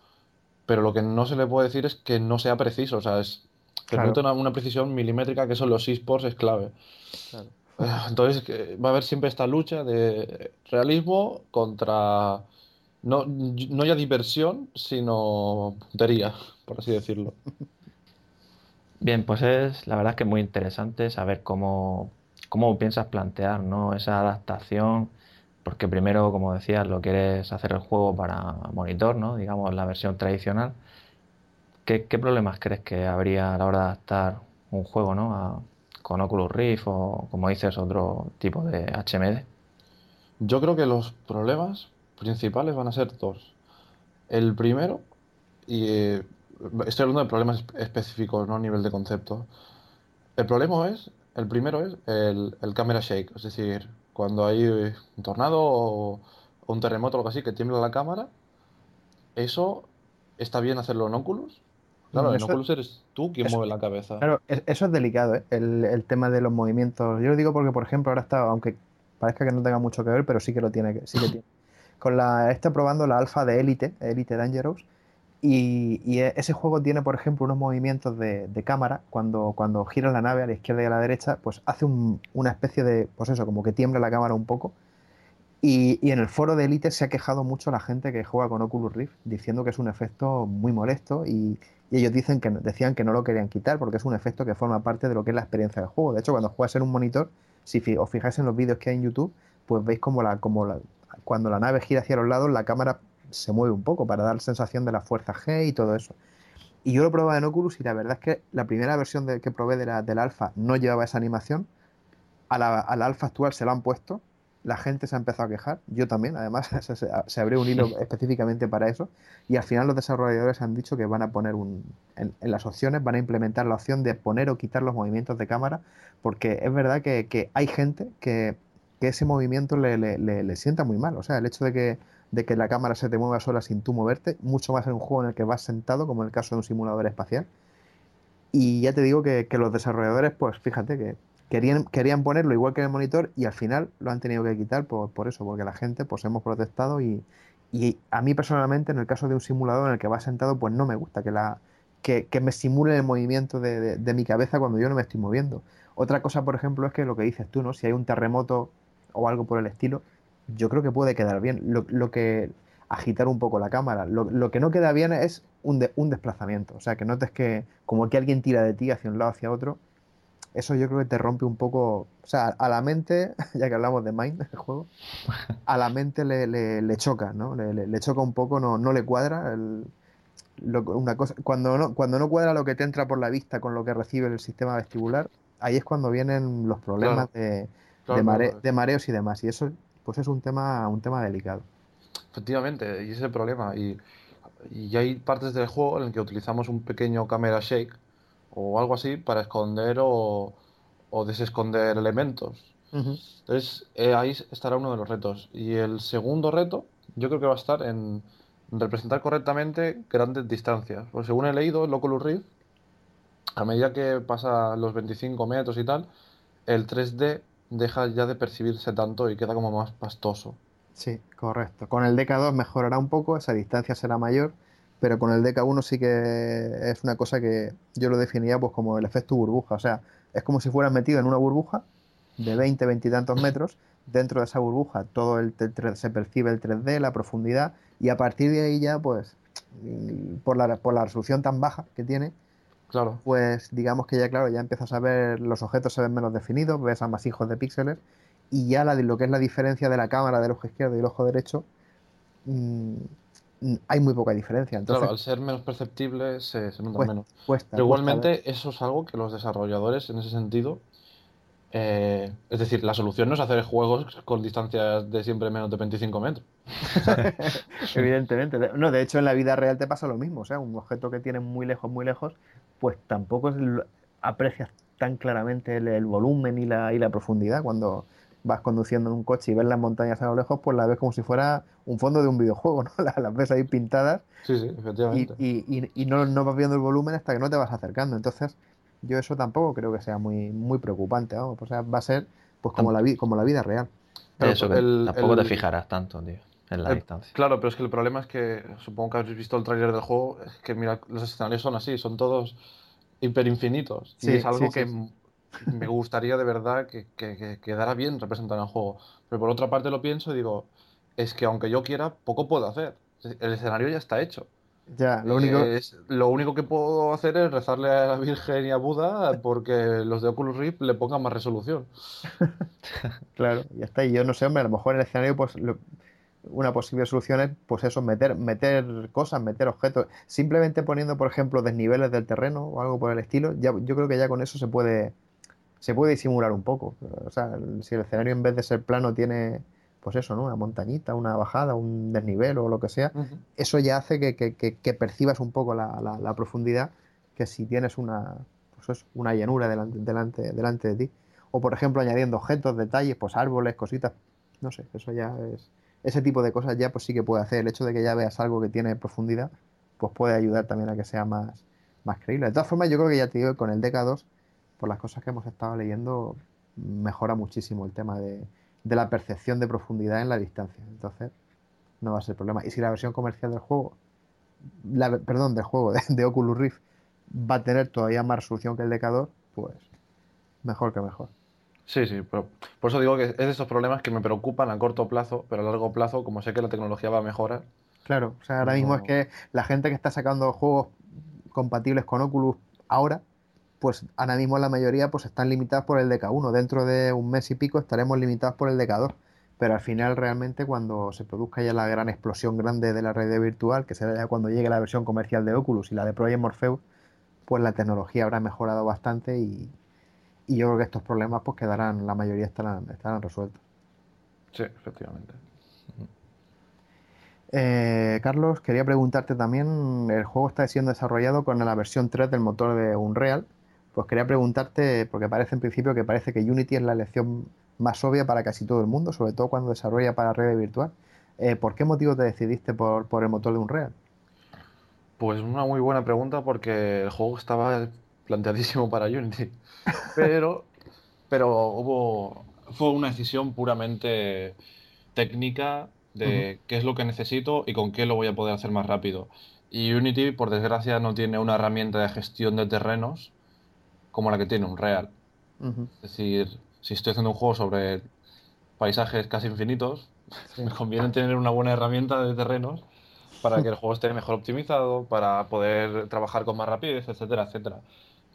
Pero lo que no se le puede decir es que no sea preciso, o sea, es, Claro. permite una, una precisión milimétrica que son los esports es clave. Claro. Eh, Entonces va a haber siempre esta lucha de realismo contra no, no ya diversión, sino puntería, por así decirlo. Bien, pues es la verdad es que es muy interesante saber cómo, cómo piensas plantear, ¿no? esa adaptación, porque primero, como decías, lo quieres hacer el juego para monitor, ¿no? digamos la versión tradicional. ¿Qué, qué problemas crees que habría a la hora de adaptar un juego ¿no? a- con Oculus Rift o, como dices, otro tipo de HMD? Yo creo que los problemas principales van a ser dos. El primero, y eh, estoy hablando de problemas espe- específicos, no a nivel de concepto. El problema es, el primero es el, el camera shake, es decir, cuando hay un tornado o un terremoto o algo así que tiembla la cámara, eso está bien hacerlo en Oculus. Claro, en Eso- Oculus eres tú quien eso- mueve la cabeza. Claro, es- eso es delicado, ¿eh? el, el tema de los movimientos. Yo lo digo porque, por ejemplo, ahora está, aunque parezca que no tenga mucho que ver, pero sí que lo tiene. Sí que tiene. (laughs) Con la, estoy probando la alfa de Elite, Elite Dangerous, y, y e- ese juego tiene, por ejemplo, unos movimientos de, de cámara. Cuando, cuando giras la nave a la izquierda y a la derecha, pues hace un- una especie de, pues eso, como que tiembla la cámara un poco. Y, en el foro de Elite se ha quejado mucho la gente que juega con Oculus Rift, diciendo que es un efecto muy molesto y, ellos dicen que, decían que no lo querían quitar porque es un efecto que forma parte de lo que es la experiencia del juego. De hecho, cuando juegas en un monitor, si os fijáis en los vídeos que hay en YouTube, pues veis como, la, como la- cuando la nave gira hacia los lados, la cámara se mueve un poco para dar sensación de la fuerza G y todo eso. Y yo lo he probado en Oculus y la verdad es que la primera versión de- que probé del alfa no llevaba esa animación. A la, a alfa actual se la han puesto. La gente se ha empezado a quejar. Yo también, además, (laughs) se, abrió un hilo (laughs) específicamente para eso. Y al final los desarrolladores han dicho que van a poner un. En, en las opciones van a implementar la opción de poner o quitar los movimientos de cámara. Porque es verdad que, que hay gente que, que ese movimiento le, le- le- le sienta muy mal. O sea, el hecho de que, de que la cámara se te mueva sola sin tú moverte, mucho más en un juego en el que vas sentado, como en el caso de un simulador espacial. Y ya te digo que, que los desarrolladores, pues fíjate que querían, querían ponerlo igual que en el monitor y al final lo han tenido que quitar por, por eso, porque la gente pues hemos protestado y, y a mí personalmente en el caso de un simulador en el que vas sentado pues no me gusta que, la, que, que me simule el movimiento de, de- mi cabeza cuando yo no me estoy moviendo. Otra cosa, por ejemplo, es que lo que dices tú, ¿no? Si hay un terremoto o algo por el estilo, yo creo que puede quedar bien. Lo, lo que agitar un poco la cámara. Lo, lo que no queda bien es un, un desplazamiento. O sea, que notes que como que alguien tira de ti hacia un lado, hacia otro. Eso yo creo que te rompe un poco. O sea, a la mente, (laughs) ya que hablamos de Mind, el juego, (laughs) a la mente le, le- le choca, ¿no? Le, choca un poco, no, no le cuadra. el- lo- una cosa, cuando, no, cuando no cuadra lo que te entra por la vista con lo que recibe el sistema vestibular, ahí es cuando vienen los problemas de, Claro, de, mare- claro. de mareos y demás. Y eso pues es un tema, un tema delicado. Efectivamente, y ese es el problema. Y, y hay partes del juego en el que utilizamos un pequeño camera shake o algo así para esconder o, o desesconder elementos. Entonces, eh, ahí estará uno de los retos. Y el segundo reto, yo creo que va a estar en representar correctamente grandes distancias. Pues según he leído, el Oculus Rift, a medida que pasa los 25 metros y tal, el 3D deja ya de percibirse tanto y queda como más pastoso. Sí, correcto. Con el DK2 mejorará un poco, esa distancia será mayor, pero con el DK1 sí que es una cosa que yo lo definiría pues como el efecto burbuja. O sea, es como si fueras metido en una burbuja de 20, 20 y tantos metros. Dentro de esa burbuja todo el, se percibe el 3D, la profundidad, y a partir de ahí ya, pues, por la, por la resolución tan baja que tiene, Claro. pues digamos que ya, claro, ya empiezas a ver los objetos se ven menos definidos, ves amasijos de píxeles y ya la, lo que es la diferencia de la cámara del ojo izquierdo y el ojo derecho, mm, hay muy poca diferencia. Entonces, Claro, al ser menos perceptible se, se nota menos. cuesta, Pero cuesta igualmente eso es algo que los desarrolladores en ese sentido... eh, es decir, la solución no es hacer juegos con distancias de siempre menos de 25 metros. (laughs) (laughs) Evidentemente. De- No, de hecho, en la vida real te pasa lo mismo. O sea, un objeto que tienes muy lejos, muy lejos, pues tampoco es aprecias tan claramente el, el volumen y la, y la profundidad. Cuando vas conduciendo en un coche y ves las montañas a lo lejos, pues la ves como si fuera un fondo de un videojuego, ¿no? (laughs) Las, ves ahí pintadas Sí, sí, y, efectivamente. y- y- y no, no vas viendo el volumen hasta que no te vas acercando. Entonces, yo eso tampoco creo que sea muy, muy preocupante. vamos. O sea, va a ser pues como la, como la vida real. Pero Eso, que el- tampoco el- te fijarás tanto, tío, en la el- distancia. Claro, pero es que el problema es que, supongo que habéis visto el tráiler del juego, es que mira, los escenarios son así, son todos hiperinfinitos. Sí, y es algo sí, sí, que sí. Me gustaría de verdad que, que- que quedara bien representado en el juego. Pero por otra parte lo pienso y digo, es que aunque yo quiera, poco puedo hacer. El escenario ya está hecho. Ya, lo único. Es, lo único que puedo hacer es rezarle a la Virgen y a Buda porque los de Oculus Rift le pongan más resolución. (laughs) Claro, ya está. Y yo no sé, hombre, a lo mejor en el escenario, pues lo- una posible solución es, pues eso, meter, meter cosas, meter objetos. Simplemente poniendo, por ejemplo, desniveles del terreno o algo por el estilo, ya, yo creo que ya con eso se puede, se puede disimular un poco. O sea, si el escenario en vez de ser plano tiene, pues eso, ¿no? Una montañita, una bajada, un desnivel o lo que sea, eso ya hace que, que- que- que percibas un poco la, la- la profundidad que si tienes una, pues eso una llanura delante, delante, delante de ti. O por ejemplo añadiendo objetos, detalles, pues árboles, cositas, no sé, eso ya es, ese tipo de cosas ya pues sí que puede hacer. El hecho de que ya veas algo que tiene profundidad, pues puede ayudar también a que sea más, más creíble. De todas formas, yo creo que ya te digo que con el DK2, por las cosas que hemos estado leyendo, mejora muchísimo el tema de, de la percepción de profundidad en la distancia. Entonces, no va a ser problema. Y si la versión comercial del juego, la, perdón, del juego de, de, Oculus Rift va a tener todavía más resolución que el DK2, pues mejor que mejor. Sí, sí, pero por eso digo que es de esos problemas que me preocupan a corto plazo, pero a largo plazo, como sé que la tecnología va a mejorar. Claro, o sea, ahora mismo es que la gente que está sacando juegos compatibles con Oculus ahora, pues ahora mismo la mayoría pues están limitados por el DK1. Dentro de un mes y pico estaremos limitados por el DK2. Pero al final realmente cuando se produzca ya la gran explosión grande de la red virtual, que será ya cuando llegue la versión comercial de Oculus y la de Project Morpheus, pues la tecnología habrá mejorado bastante y, y yo creo que estos problemas pues quedarán, la mayoría estarán, estarán resueltos. Sí, efectivamente. Eh, Carlos, quería preguntarte también, el juego está siendo desarrollado con la versión 3 del motor de Unreal, pues quería preguntarte, porque parece en principio que parece que Unity es la elección más obvia para casi todo el mundo, sobre todo cuando desarrolla para red virtual. Eh, ¿Por qué motivo te decidiste por, por el motor de Unreal? Pues una muy buena pregunta porque el juego estaba planteadísimo para Unity. Pero, pero hubo, fue una decisión puramente técnica de qué es lo que necesito y con qué lo voy a poder hacer más rápido. Y Unity, por desgracia, no tiene una herramienta de gestión de terrenos como la que tiene Unreal. Es decir, si estoy haciendo un juego sobre paisajes casi infinitos, (laughs) me conviene tener una buena herramienta de terrenos para que el juego esté mejor optimizado, para poder trabajar con más rapidez, etcétera, etcétera.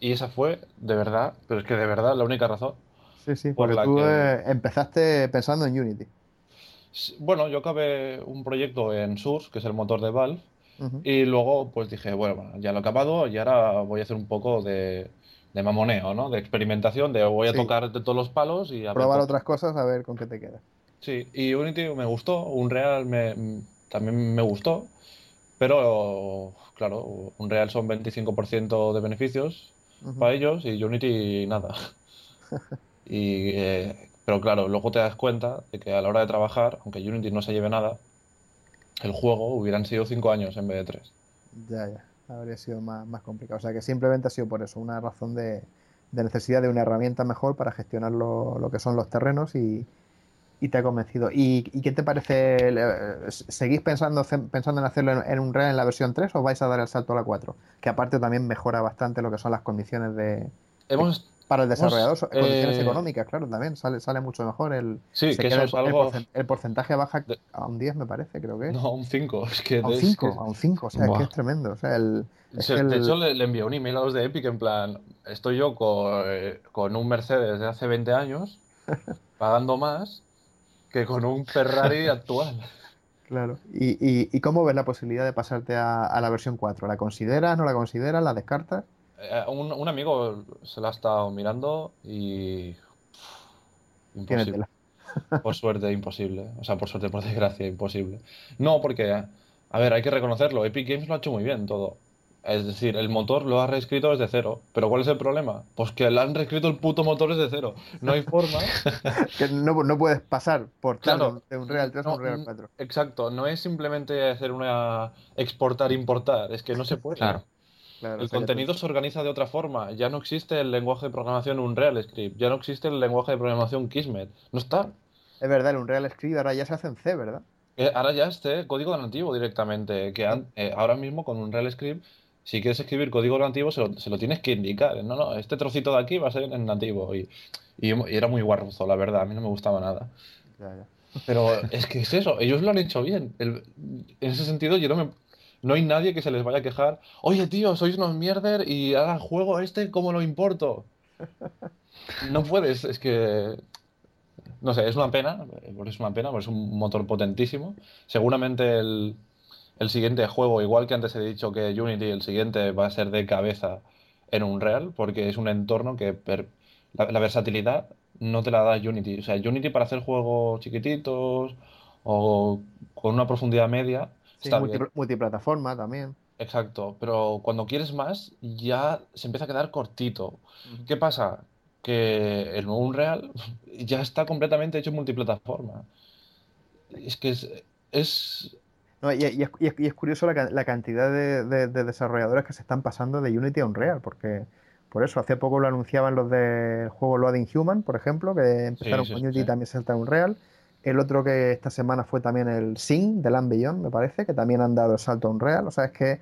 Y esa fue, de verdad, pero es que de verdad la única razón. Sí, sí, porque tú que... Eh, empezaste pensando en Unity. Bueno, yo acabé un proyecto en Source, que es el motor de Valve, uh -huh. y luego pues dije, bueno, ya lo he acabado y ahora voy a hacer un poco de, de mamoneo, ¿no? De experimentación, de voy a sí. tocar de todos los palos y a probar otras cosas a ver con qué te queda. Sí, y Unity me gustó, Unreal me, también me gustó, pero claro, Unreal son 25% de beneficios uh -huh. para ellos y Unity nada. (laughs) y, eh, pero claro, luego te das cuenta de que a la hora de trabajar, aunque Unity no se lleve nada, el juego hubieran sido 5 años en vez de 3. Ya, ya habría sido más, más, complicado. O sea que simplemente ha sido por eso, una razón de, de necesidad de una herramienta mejor para gestionar lo, lo que son los terrenos y, y, te ha convencido. ¿Y, ¿Y, qué te parece? ¿Seguís pensando, pensando en hacerlo en, en un Real en la versión 3 o vais a dar el salto a la 4? Que aparte también mejora bastante lo que son las condiciones de... Hemos, para el desarrollador, hemos, condiciones eh, económicas, claro, también sale, sale mucho mejor. El, sí, que eso el, algo... el, el, porcentaje baja a un 10, me parece, creo que es. No, a un 5. (laughs) Es que a un 5, es que... a un 5, o sea, Buah. es que es tremendo. O sea, el, es de hecho, le, le, envié un email a los de Epic en plan, estoy yo con, eh, con un Mercedes de hace 20 años, (laughs) pagando más que con un Ferrari (laughs) actual. Claro. ¿Y, y, y cómo ves la posibilidad de pasarte a, a, la versión 4? ¿La consideras, no la consideras, la descartas? Eh, un, un, amigo se la ha estado mirando y. Imposible. por suerte, imposible. O sea, por suerte, por desgracia, imposible. No, porque, a ver, hay que reconocerlo. Epic Games lo ha hecho muy bien todo. Es decir, el motor lo ha reescrito desde cero. ¿Pero cuál es el problema? Pues que le han reescrito el puto motor desde cero. No hay forma. (laughs) que no, no, puedes pasar por claro, de un Real 3 no, a un Real 4. Exacto. No es simplemente hacer una exportar-importar. Es que no se puede. Claro. Claro, el contenido se organiza de otra forma. Ya no existe el lenguaje de programación Unreal Script. Ya no existe el lenguaje de programación Kismet. No está. Es verdad, el Unreal Script ahora ya se hace en C, ¿verdad? Eh, ahora ya es C, código nativo directamente. Que an, eh, ahora mismo con Unreal Script, si quieres escribir código nativo, se lo, se lo, tienes que indicar. No, no, este trocito de aquí va a ser en nativo. Y, y, y era muy guarroso, la verdad. A mí no me gustaba nada. Ya, ya. Pero es que es eso, ellos lo han hecho bien. El, en ese sentido, yo no me no hay nadie que se les vaya a quejar. Oye, tío, sois unos mierder y ahora el juego este, ¿cómo lo importo? (laughs) No puedes, es que. No sé, es una pena, es una pena, porque es un motor potentísimo. Seguramente el, el siguiente juego, igual que antes he dicho que Unity, el siguiente va a ser de cabeza en Unreal, porque es un entorno que per, la, la, versatilidad no te la da Unity. O sea, Unity para hacer juegos chiquititos o con una profundidad media Sí, multi, multiplataforma también. Exacto, pero cuando quieres más ya se empieza a quedar cortito. ¿Qué pasa? Que el nuevo Unreal (laughs) ya está completamente hecho en multiplataforma. Es que es, es no, y, y, es, y, es, curioso la, la cantidad de, de, de, desarrolladores que se están pasando de Unity a Unreal, porque por eso hace poco lo anunciaban los del juego Loading Human, por ejemplo, que empezaron sí, sí, con Unity y también salta Unreal. El otro que esta semana fue también el Sing de Beyond, me parece, que también han dado el salto a Unreal. O sea, es que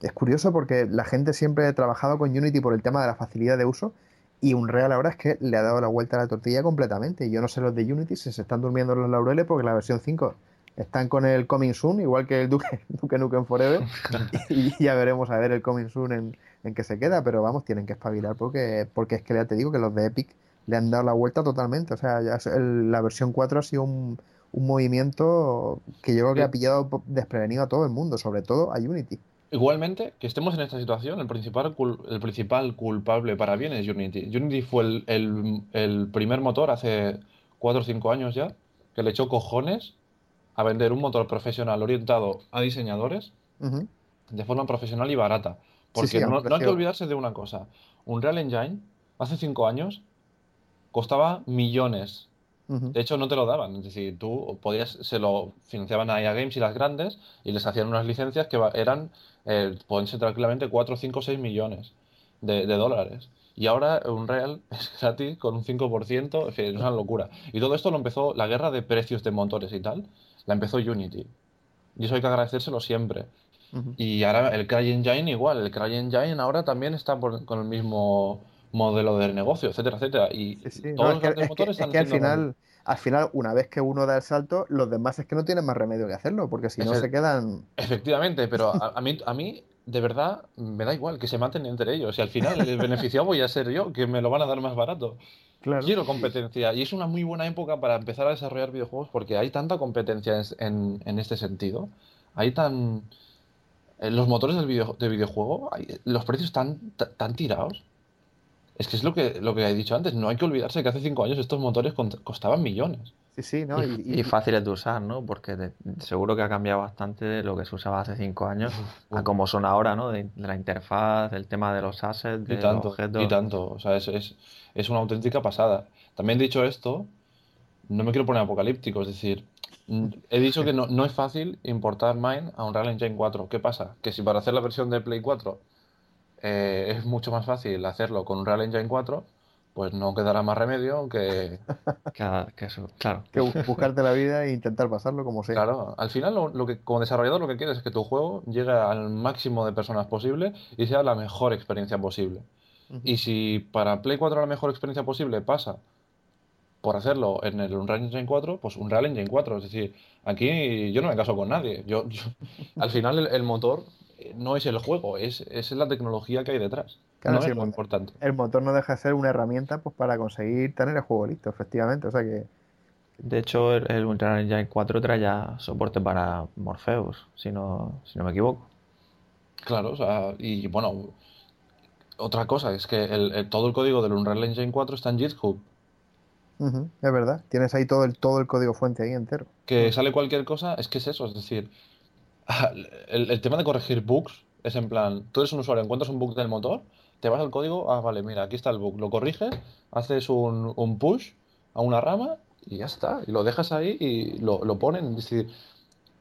es curioso porque la gente siempre ha trabajado con Unity por el tema de la facilidad de uso y Unreal ahora es que le ha dado la vuelta a la tortilla completamente. Y yo no sé los de Unity si se están durmiendo los laureles porque la versión 5 están con el Coming Soon, igual que el Duke, (laughs) Duke Nukem Forever, (laughs) y ya veremos a ver el Coming Soon en, en qué se queda, pero vamos, tienen que espabilar porque, porque es que ya te digo que los de Epic le han dado la vuelta totalmente, o sea, ya el, la versión 4 ha sido un, un, movimiento que yo creo que ha pillado desprevenido a todo el mundo, sobre todo a Unity. Igualmente, que estemos en esta situación, el principal, el principal culpable para bien es Unity. Unity fue el, el, el primer motor hace 4 o 5 años ya, que le echó cojones a vender un motor profesional orientado a diseñadores uh -huh. de forma profesional y barata. Porque sí, sí, no, no, hay que olvidarse de una cosa. Un Real Engine, hace cinco años, costaba millones. Uh -huh. De hecho, no te lo daban. Es decir, tú podías, se lo financiaban a EA Games y las grandes y les hacían unas licencias que eran, eh, pueden ser tranquilamente 4, 5, 6 millones de, de dólares. Y ahora un Real (laughs) es gratis con un 5%, en fin, es una locura. Y todo esto lo empezó la guerra de precios de motores y tal la empezó Unity. Y eso hay que agradecérselo siempre. Uh -huh. Y ahora el CryEngine igual, el CryEngine ahora también está por, con el mismo modelo de negocio, etcétera, etcétera. Y sí, sí. todos no, los grandes es motores que, es que al final, al final, una vez que uno da el salto, los demás es que no tienen más remedio que hacerlo, porque si no se quedan. Efectivamente, pero a, a, mí, a mí, de verdad, me da igual que se maten entre ellos. Y al final, el beneficiado voy a ser yo, que me lo van a dar más barato. Claro. Quiero competencia y es una muy buena época para empezar a desarrollar videojuegos porque hay tanta competencia en, en este sentido. Hay tan. En los motores del video, de videojuego, hay, los precios están tan tirados. Es que es lo que, lo que he dicho antes. No hay que olvidarse que hace cinco años estos motores costaban millones. Sí, sí, ¿no? Y, y, y, fáciles de usar, ¿no? Porque de, seguro que ha cambiado bastante de lo que se usaba hace cinco años a como son ahora, ¿no? De, de, la interfaz, del tema de los assets, de y tanto, los objetos. Y tanto, o sea, es, es, es una auténtica pasada. También dicho esto, no me quiero poner apocalíptico, es decir, he dicho que no, no es fácil importar Mine a un Real Engine 4. ¿Qué pasa? Que si para hacer la versión de Play 4 eh, es mucho más fácil hacerlo con un Real Engine 4, pues no quedará más remedio que... (laughs) que, que eso, claro. Que buscarte la vida e intentar pasarlo como sea. Claro, al final lo, lo, que como desarrollador lo que quieres es que tu juego llegue al máximo de personas posible y sea la mejor experiencia posible. Uh -huh. Y si para Play 4 la mejor experiencia posible pasa por hacerlo en el Unreal Engine 4, pues Unreal Engine 4. Es decir, aquí yo no me caso con nadie. Yo, yo al final el, el, motor no es el juego, es, es la tecnología que hay detrás. Claro, no sí, es muy importante. El motor no deja de ser una herramienta pues, para conseguir tener el juego listo, efectivamente. O sea que... De hecho, el, el Unreal Engine 4 trae ya soporte para Morpheus, si no, si no me equivoco. Claro, o sea, y bueno, otra cosa es que el, el, todo el código del Unreal Engine 4 está en GitHub. Uh -huh, es verdad, tienes ahí todo el, todo el código fuente ahí entero. Que sale cualquier cosa, es que es eso, es decir, el, el, tema de corregir bugs es en plan, tú eres un usuario, encuentras un bug del motor, te vas al código, ah, vale, mira, aquí está el bug, lo corriges, haces un, un push a una rama y ya está, y lo dejas ahí y lo, lo ponen, es decir,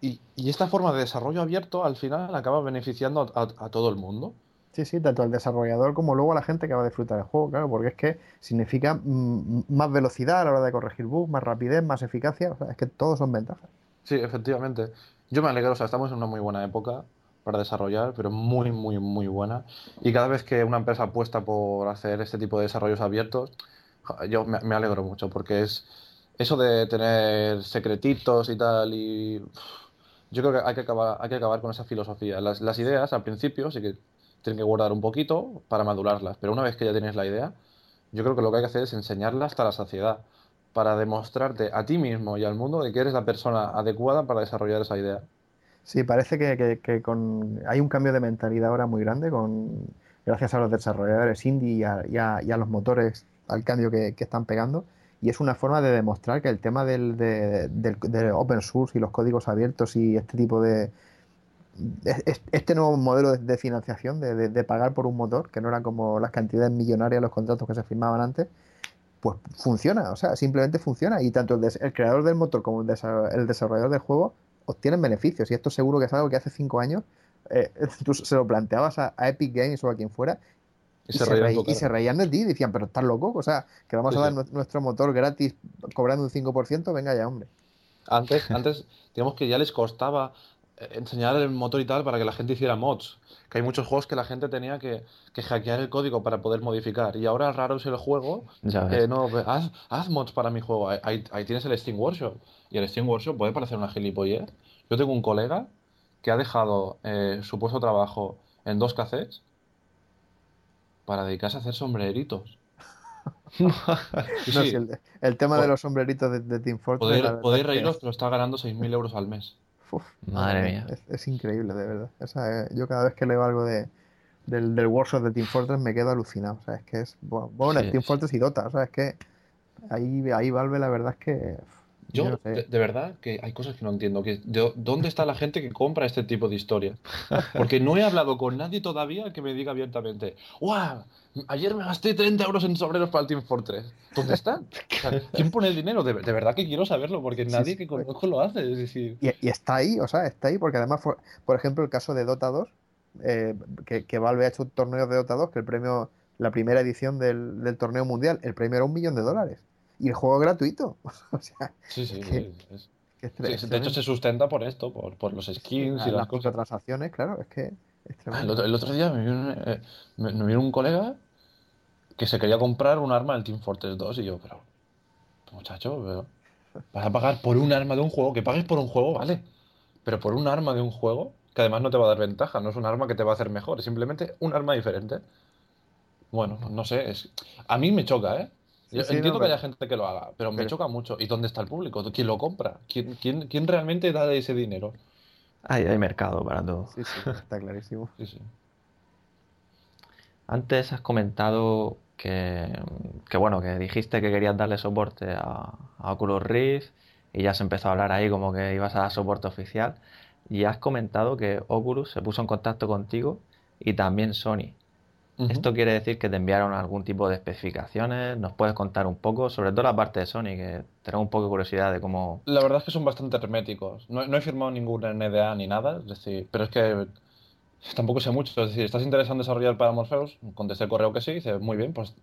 y, y, esta forma de desarrollo abierto al final acaba beneficiando a, a, a todo el mundo. Sí, sí, tanto al desarrollador como luego a la gente que va a disfrutar del juego, claro, porque es que significa más velocidad a la hora de corregir bugs, más rapidez, más eficacia, o sea, es que todos son ventajas. Sí, efectivamente. Yo me alegro, o sea, estamos en una muy buena época para desarrollar, pero muy, muy, muy buena. Y cada vez que una empresa apuesta por hacer este tipo de desarrollos abiertos, yo me, me alegro mucho, porque es eso de tener secretitos y tal, y yo creo que hay que acabar, hay que acabar con esa filosofía. Las, las ideas al principio sí que tienen que guardar un poquito para madurarlas, pero una vez que ya tienes la idea, yo creo que lo que hay que hacer es enseñarla hasta la saciedad, para demostrarte a ti mismo y al mundo de que eres la persona adecuada para desarrollar esa idea. Sí, parece que, hay un cambio de mentalidad ahora muy grande, con... gracias a los desarrolladores indie y a, los motores, al cambio que, están pegando, y es una forma de demostrar que el tema del, de, del, open source y los códigos abiertos y este tipo de, es- es- este nuevo modelo de, de financiación, de, de- de pagar por un motor, que no era como las cantidades millonarias los contratos que se firmaban antes, pues funciona, o sea, simplemente funciona. Y tanto el, des- el creador del motor como el, desa- el desarrollador del juego obtienen beneficios. Y esto seguro que es algo que hace cinco años eh, (laughs) tú se lo planteabas a, a Epic Games o a quien fuera Y, y se reían y se reían de ti, decían, pero estás loco, o sea, que vamos Sí, a dar sí. nuestro motor gratis cobrando un 5%, venga ya, hombre. Antes, (laughs) antes, digamos que ya les costaba eh, enseñar el motor y tal para que la gente hiciera mods. Que hay muchos juegos que la gente tenía que, que hackear el código para poder modificar. Y ahora raro es el juego Ya ves. que no, haz, haz mods para mi juego. Ahí, tienes el Steam Workshop. Y el Steam Workshop puede parecer una gilipollez. Yo tengo un colega que ha dejado eh, su puesto de trabajo en dos cassettes para dedicarse a hacer sombreritos. Y (laughs) No, sí, si el, el tema de los sombreritos de, de Team Fortress. podéis, podéis reíros, pero está ganando 6.000 euros al mes. Uf, Madre mía. Es, es increíble, de verdad. O sea, eh, yo cada vez que leo algo de, del, del workshop de Team Fortress me quedo alucinado. O sea, es que es. Bueno, bueno, Sí, Team sí. Fortress y Dota. O sea, es que ahí, ahí Valve, la verdad es que. Yo, no sé. de, de verdad, que hay cosas que no entiendo. Que, de- ¿Dónde está la gente que compra este tipo de historias? Porque no he hablado con nadie todavía que me diga abiertamente, ¡Wow! Ayer me gasté 30 euros en sombreros para el Team Fortress. ¿Dónde? O sea, ¿Quién pone el dinero? De, de verdad que quiero saberlo, porque Sí, nadie sí. que conozco lo hace. Es decir, Y, y está ahí, o sea, está ahí, porque además, fue- por ejemplo, el caso de Dota 2, eh, que, que Valve ha hecho un torneo de Dota 2, que el premio, la primera edición del, del torneo mundial, el premio era un millón de dólares. Y el juego gratuito. (laughs) O sea, sí, sí. que- es- es- que es sí, tre- de es hecho, se sustenta por esto, por, por los skins y las las cosas. transacciones, claro, es que es Ah, El otro, el otro día me vino, eh, me- me vino un colega que se quería comprar un arma del Team Fortress 2 y yo, pero, muchacho, pero, vas a pagar por un arma de un juego, que pagues por un juego, vale, pero por un arma de un juego que además no te va a dar ventaja, no es un arma que te va a hacer mejor, es simplemente un arma diferente. Bueno, no sé, es, a mí me choca, ¿eh? Sí, Yo sí, no, entiendo que pero- haya gente que lo haga, pero me pero- choca mucho. ¿Y dónde está el público? ¿Quién lo compra? ¿Quién, quién, quién realmente da ese dinero? Hay, hay mercado para todo. Sí, sí, está clarísimo. (laughs) Sí, sí. Antes has comentado que, que, bueno, que dijiste que querías darle soporte a, a Oculus Rift y ya se empezó a hablar ahí como que ibas a dar soporte oficial. Y has comentado que Oculus se puso en contacto contigo y también Sony. ¿Esto quiere decir que te enviaron algún tipo de especificaciones? ¿Nos puedes contar un poco? Sobre todo la parte de Sony, que tenemos un poco de curiosidad de cómo... La verdad es que son bastante herméticos. No, no he firmado ningún NDA ni nada, es decir, pero es que tampoco sé mucho. Es decir, ¿estás interesado en desarrollar para Morpheus? Contesté el correo que sí, dice, muy bien, pues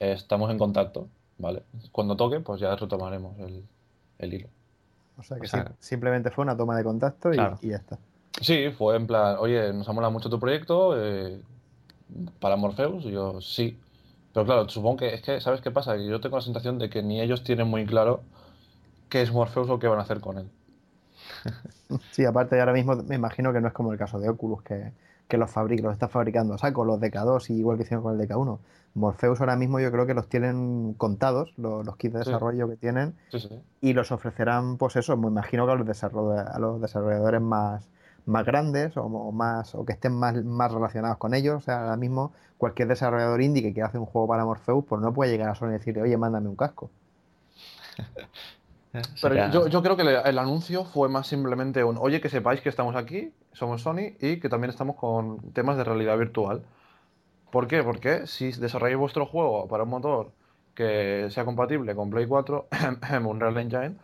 eh, estamos en contacto, ¿vale? Cuando toque, pues ya retomaremos el, el hilo. O sea que O sea, sí, simplemente fue una toma de contacto y, Claro. y ya está. Sí, fue en plan, oye, nos ha molado mucho tu proyecto eh, para Morpheus, y yo sí. Pero claro, supongo que es que, ¿sabes qué pasa? Que yo tengo la sensación de que ni ellos tienen muy claro qué es Morpheus o qué van a hacer con él. (laughs) Sí, aparte ahora mismo me imagino que no es como el caso de Oculus, que, que los fabrica, los está fabricando a saco, los DK2, y igual que hicieron con el DK1. Morpheus ahora mismo yo creo que los tienen contados, los, los kits de Sí. desarrollo que tienen, Sí, sí. y los ofrecerán, pues eso, me imagino que a los, desarroll- a los desarrolladores más, más grandes o, o más o que estén más, más relacionados con ellos. O sea, ahora mismo cualquier desarrollador indie que quiera hacer un juego para Morpheus, pues no puede llegar a Sony y decirle, oye, mándame un casco. (laughs) Pero yo, yo creo que el anuncio fue más simplemente un, oye, que sepáis que estamos aquí, somos Sony y que también estamos con temas de realidad virtual. ¿Por qué? Porque si desarrolláis vuestro juego para un motor que sea compatible con Play 4, (coughs) (coughs) Unreal Engine,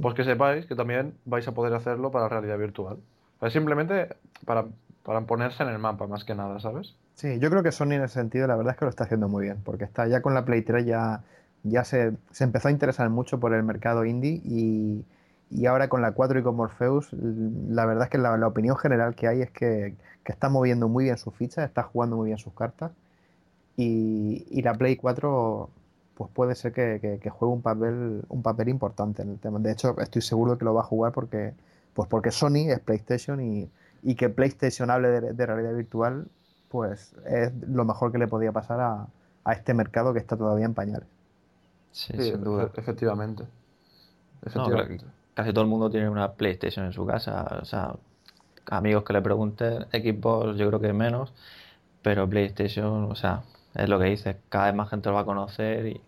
pues que sepáis que también vais a poder hacerlo para realidad virtual. Sea, simplemente para, para ponerse en el mapa, más que nada, ¿sabes? Sí, yo creo que Sony en ese sentido la verdad es que lo está haciendo muy bien, porque está ya con la Play 3 ya, ya se, se empezó a interesar mucho por el mercado indie y, y ahora con la 4 y con Morpheus, la verdad es que la, la opinión general que hay es que, que está moviendo muy bien sus fichas, está jugando muy bien sus cartas y, y la Play 4 pues puede ser que, que- que juegue un papel, un papel importante en el tema. De hecho, estoy seguro de que lo va a jugar porque, pues porque Sony es PlayStation y, y que PlayStation hable de, de realidad virtual pues es lo mejor que le podía pasar a, a este mercado que está todavía en pañales. Sí, Sí, sin duda. efe- efectivamente. No, Efectivamente. Casi todo el mundo tiene una PlayStation en su casa. O sea, amigos que le pregunten, Xbox yo creo que menos, pero PlayStation, o sea, es lo que dices, cada vez más gente lo va a conocer y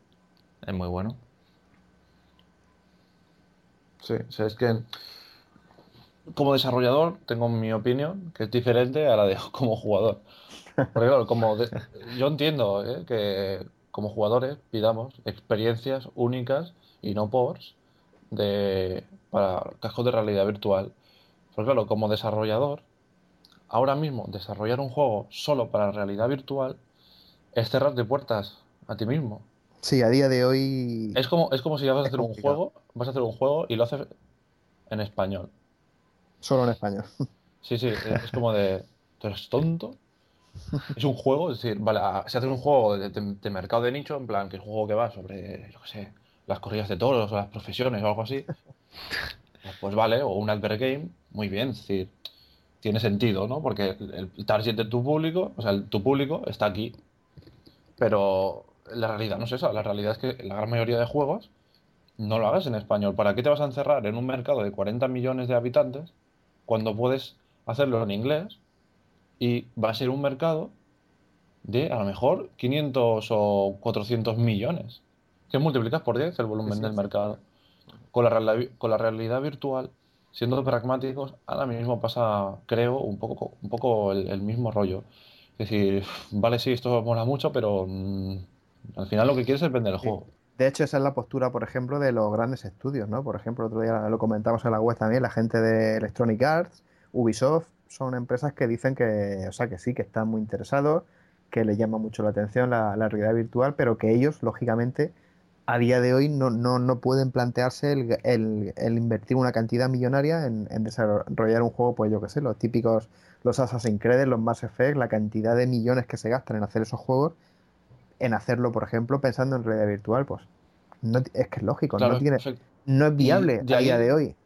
es muy bueno. Sí, o sea, es que como desarrollador tengo mi opinión, que es diferente a la de (laughs) como jugador. Porque claro, como de- yo entiendo ¿eh? que como jugadores pidamos experiencias únicas y no ports de, para cascos de realidad virtual. Porque claro, como desarrollador, ahora mismo desarrollar un juego solo para realidad virtual es cerrarte puertas a ti mismo. Sí, a día de hoy. Es como, es como si vas a hacer un juego, vas a hacer un juego y lo haces en español. Solo en español. Sí, sí, es como de, ¿tú eres tonto? Es un juego, es decir, vale, a- si haces un juego de, mercado de nicho, en plan, que es un juego que va sobre, yo qué sé, las corridas de toros o las profesiones o algo así, pues vale, o un advert game, muy bien, es decir, tiene sentido, ¿no? Porque el target de tu público, o sea, el- tu público está aquí. Pero la realidad no es esa, la realidad es que la gran mayoría de juegos no lo hagas en español. ¿Para qué te vas a encerrar en un mercado de 40 millones de habitantes cuando puedes hacerlo en inglés y va a ser un mercado de a lo mejor 500 o 400 millones? Que multiplicas por 10 el volumen Sí, del sí. mercado. Con la, con la realidad virtual, siendo pragmáticos, ahora mismo pasa, creo, un poco, un poco el, el mismo rollo. Es decir, vale, sí, esto mola mucho, pero mm, al final lo que quieres es vender el juego. De hecho, esa es la postura, por ejemplo, de los grandes estudios, ¿no? Por ejemplo, otro día lo comentamos en la web también, la gente de Electronic Arts, Ubisoft, son empresas que dicen que, o sea, que sí, que están muy interesados, que les llama mucho la atención la, realidad virtual, pero que ellos, lógicamente, a día de hoy no, no, no pueden plantearse el, el- invertir una cantidad millonaria en, en desarrollar un juego, pues yo qué sé, los típicos, los Assassin's Creed, los Mass Effect, la cantidad de millones que se gastan en hacer esos juegos, en hacerlo, por ejemplo, pensando en realidad virtual, pues no, es que es lógico, Claro, no, tiene, perfecto. no es viable a día de hoy.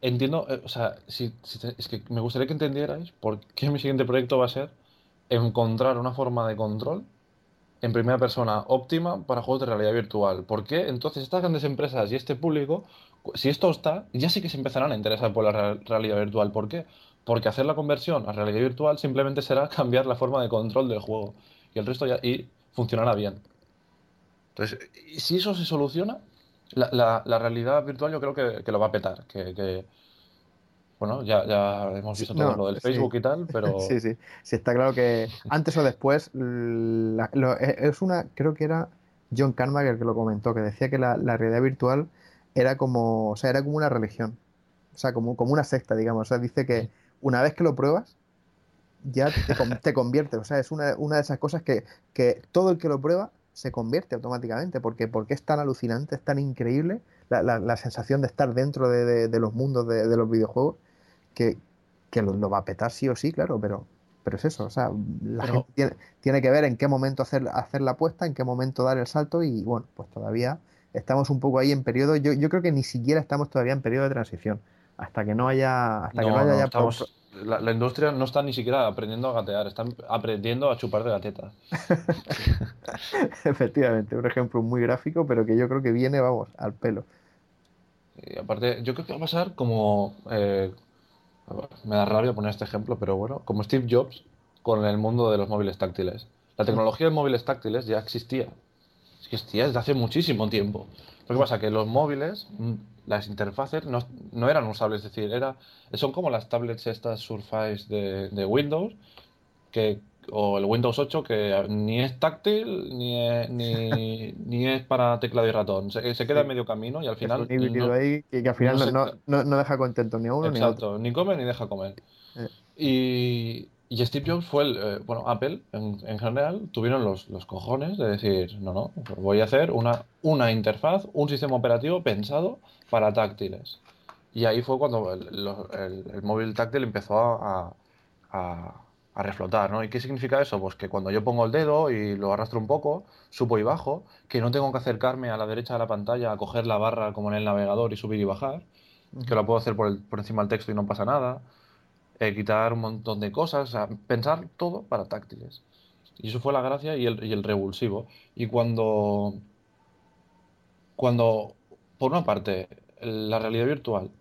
Entiendo, eh, o sea, si, si te- es que me gustaría que entendierais por qué mi siguiente proyecto va a ser encontrar una forma de control en primera persona óptima para juegos de realidad virtual. ¿Por qué? Entonces estas grandes empresas y este público, si esto está, ya sí que se empezarán a interesar por la real- realidad virtual. ¿Por qué? Porque hacer la conversión a realidad virtual simplemente será (laughs) cambiar la forma de control del juego y el resto ya y funcionará bien. Entonces, y si eso se soluciona, la, la- la realidad virtual yo creo que, que lo va a petar. Que, que, bueno, ya, ya hemos visto todo No, lo del sí. Facebook y tal, pero (laughs) Sí, sí, sí, está claro que antes o después, la- lo- e- es una, creo que era John Carmack el que lo comentó, que decía que la, la realidad virtual era como, o sea, era como una religión, o sea, como, como una secta, digamos, o sea, dice que una vez que lo pruebas, ya te, te convierte, o sea, es una, una de esas cosas que, que todo el que lo prueba se convierte automáticamente, porque, porque es tan alucinante, es tan increíble la, la- la sensación de estar dentro de, de- de los mundos de, de los videojuegos, que, que lo, lo va a petar sí o sí, claro, pero, pero es eso, o sea, la Pero- gente tiene, tiene que ver en qué momento hacer, hacer la apuesta, en qué momento dar el salto y bueno, pues todavía estamos un poco ahí en periodo, yo, yo creo que ni siquiera estamos todavía en periodo de transición, hasta que no haya, hasta que no haya no, ya estamos- la, la industria no está ni siquiera aprendiendo a gatear, están aprendiendo a chupar de la teta. (laughs) Efectivamente, un ejemplo muy gráfico, pero que yo creo que viene, vamos, al pelo. Y aparte, yo creo que va a pasar como. eh, me da rabia poner este ejemplo, pero bueno, como Steve Jobs con el mundo de los móviles táctiles. La tecnología de móviles táctiles ya existía. Existía desde hace muchísimo tiempo. Lo que pasa que los móviles, mm, las interfaces no, no eran usables, es decir, era, son como las tablets estas Surface de, de Windows, que, o el Windows 8, que ni es táctil ni es, ni, (laughs) ni es para teclado y ratón. Se, se queda en medio camino y al Es final un híbrido no- ahí que, que al final no no, se- no- deja contento ni uno ni a otro. Exacto, ni come ni deja comer. Eh. Y, y Steve Jobs fue el, eh, bueno, Apple en, en general tuvieron los, los cojones de decir, no, no, pues voy a hacer una, una interfaz, un sistema operativo pensado para táctiles. Y ahí fue cuando el, el- el móvil táctil empezó a, a, a reflotar, ¿no? ¿Y qué significa eso? Pues que cuando yo pongo el dedo y lo arrastro un poco, subo y bajo, que no tengo que acercarme a la derecha de la pantalla a coger la barra como en el navegador y subir y bajar, que lo puedo hacer por, el- por encima del texto y no pasa nada, eh, quitar un montón de cosas, pensar todo para táctiles. Y eso fue la gracia y el, revulsivo. Y cuando, cuando, por una parte, la realidad virtual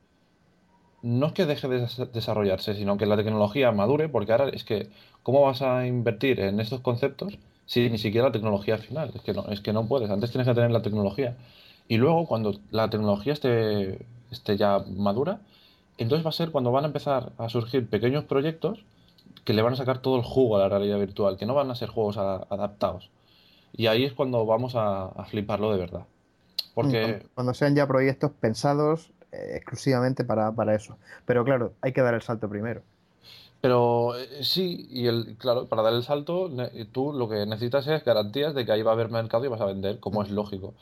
no es que deje de des- desarrollarse, sino que la tecnología madure, porque ahora es que, ¿cómo vas a invertir en estos conceptos si ni siquiera la tecnología final? Es que no, es que no puedes, antes tienes que tener la tecnología. Y luego, cuando la tecnología esté, esté ya madura, entonces va a ser cuando van a empezar a surgir pequeños proyectos que le van a sacar todo el jugo a la realidad virtual, que no van a ser juegos a- adaptados. Y ahí es cuando vamos a, a fliparlo de verdad. Porque Cuando, cuando sean ya proyectos pensados eh, exclusivamente para, para eso. Pero claro, hay que dar el salto primero. Pero eh, sí, y el, claro, para dar el salto, tú lo que necesitas es garantías de que ahí va a haber mercado y vas a vender, como es lógico.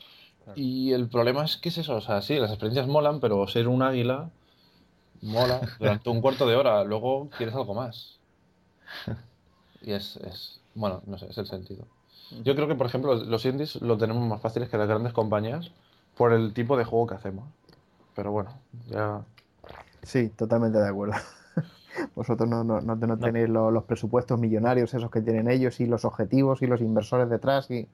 Claro. Y el problema es que es eso, o sea, sí, las experiencias molan, pero ser un águila mola durante un cuarto de hora, luego quieres algo más. (laughs) Y es, es, bueno, no sé, es el sentido. Yo creo que, por ejemplo, los indies lo tenemos más fáciles que las grandes compañías por el tipo de juego que hacemos. Pero bueno, ya... Sí, totalmente de acuerdo. (laughs) Vosotros no, no, no, no tenéis lo- los presupuestos millonarios esos que tienen ellos y los objetivos y los inversores detrás y,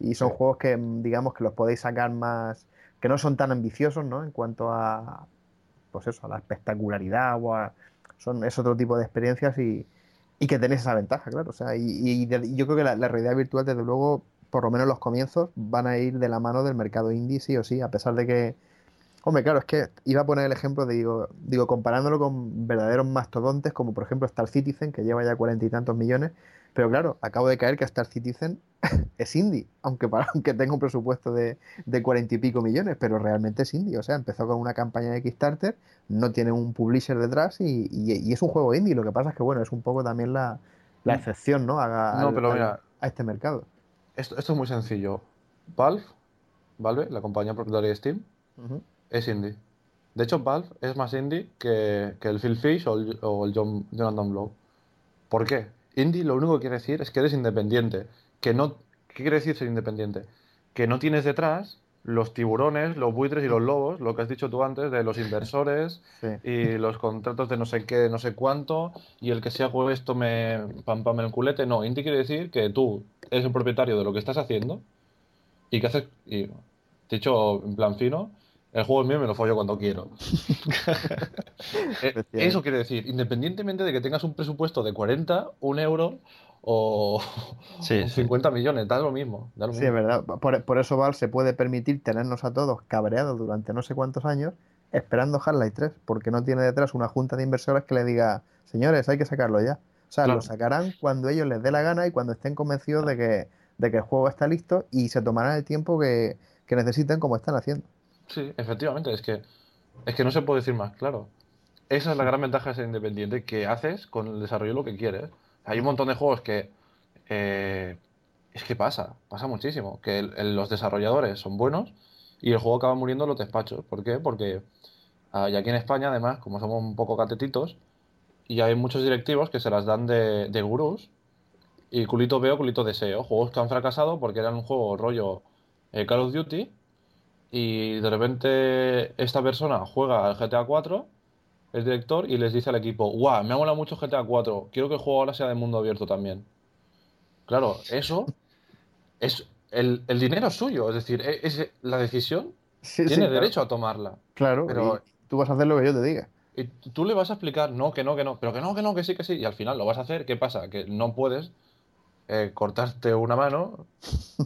y son Sí. juegos que mm, digamos que los podéis sacar más, que no son tan ambiciosos, ¿no? En cuanto a, pues eso, a la espectacularidad o a, son, es otro tipo de experiencias y, y que tenéis esa ventaja, claro. O sea, y, yo creo que la, la realidad virtual, desde luego, por lo menos los comienzos, van a ir de la mano del mercado indie, sí o sí, a pesar de que Hombre, claro, es que iba a poner el ejemplo de, digo, digo, comparándolo con verdaderos mastodontes, como por ejemplo Star Citizen, que lleva ya cuarenta y tantos millones, pero claro, acabo de caer que Star Citizen (laughs) es indie, aunque, para, aunque tenga un presupuesto de de cuarenta y pico millones, pero realmente es indie, o sea, empezó con una campaña de Kickstarter, no tiene un publisher detrás y, y- y es un juego indie, lo que pasa es que, bueno, es un poco también la, la excepción, ¿no? A, No, al- pero mira. a este mercado. Esto, esto es muy sencillo. Valve, Valve, la compañía propietaria de Steam, es indie. De hecho, Valve es más indie que, que el Phil Fish o el, o el John, Jonathan Blow. ¿Por qué? Indie lo único que quiere decir es que eres independiente. Que no, ¿Qué quiere decir ser independiente? Que no tienes detrás los tiburones, los buitres y los lobos, lo que has dicho tú antes, de los inversores (laughs) Sí. y los contratos de no sé qué, no sé cuánto, y el que si hago esto me pam pam el culete. No, indie quiere decir que tú eres el propietario de lo que estás haciendo y que haces, y dicho en plan fino, el juego es mío y me lo follo cuando quiero. (laughs) Eh, Eso quiere decir, independientemente de que tengas un presupuesto de 40, un euro o, Sí, o sí. 50 millones, da lo mismo. Da lo Sí, mismo. es verdad. Por, por eso Valve se puede permitir tenernos a todos cabreados durante no sé cuántos años esperando Half-Life 3, porque no tiene detrás una junta de inversores que le diga, señores, hay que sacarlo ya. O sea, Claro. lo sacarán cuando ellos les dé la gana y cuando estén convencidos de que, de que el juego está listo y se tomarán el tiempo que, que necesiten como están haciendo. Sí, efectivamente, es que, es que no se puede decir más claro. Esa es la gran ventaja de ser independiente, que haces con el desarrollo lo que quieres. Hay un montón de juegos que... eh, es que pasa, pasa muchísimo, que el- el- los desarrolladores son buenos y el juego acaba muriendo en los despachos. ¿Por qué? Porque ah, y aquí en España, además, como somos un poco catetitos, y hay muchos directivos que se las dan de, de gurús, y culito veo, culito deseo. Juegos que han fracasado porque eran un juego rollo eh, Call of Duty, y de repente esta persona juega al GTA 4, el director, y les dice al equipo, guau, me ha molado mucho GTA 4, quiero que el juego ahora sea de mundo abierto también. Claro, eso es... El, el dinero es suyo, es decir, e- es, la decisión (laughs) Sí, sí, tiene claro. derecho a tomarla. Claro, pero- tú vas a hacer lo que yo te diga. Y tú le vas a explicar, no, que no, que no, pero que no, que no, que sí, que sí, y al final lo vas a hacer, ¿qué pasa? Que no puedes eh, cortarte una mano,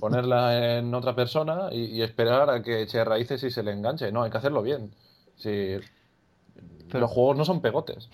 ponerla en otra persona y, y esperar a que eche raíces y se le enganche. No, hay que hacerlo bien. Si los juegos no son pegotes.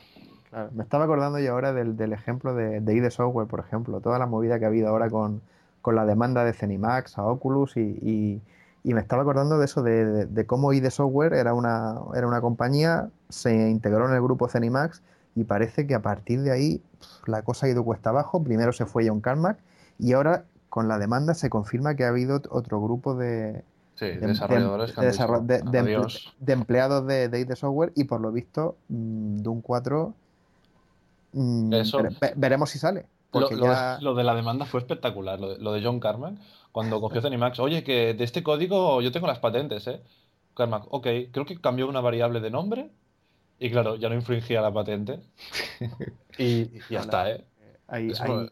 Claro, me estaba acordando yo ahora del, del ejemplo de, de ID Software, por ejemplo, toda la movida que ha habido ahora con, con la demanda de Zenimax a Oculus y, y- y me estaba acordando de eso, de, de- de cómo ID Software era una, era una compañía, se integró en el grupo Zenimax y parece que a partir de ahí la cosa ha ido cuesta abajo. Primero se fue John Carmack y ahora con la demanda se confirma que ha habido otro grupo de, Sí, de, desarrolladores de de- de emple- "Adiós". de empleados de, de ID Software y por lo visto mm, Doom 4 mm, Eso- vere- ve- veremos si sale. Lo, de- ya- lo de la demanda fue espectacular, lo de, lo de John Carmack, cuando cogió Zenimax. Oye, que de este código yo tengo las patentes, ¿eh? Carmack, ok, creo que cambió una variable de nombre y claro, ya no infringía la patente. (laughs) y, y ya está, ¿eh? ahí, ahí,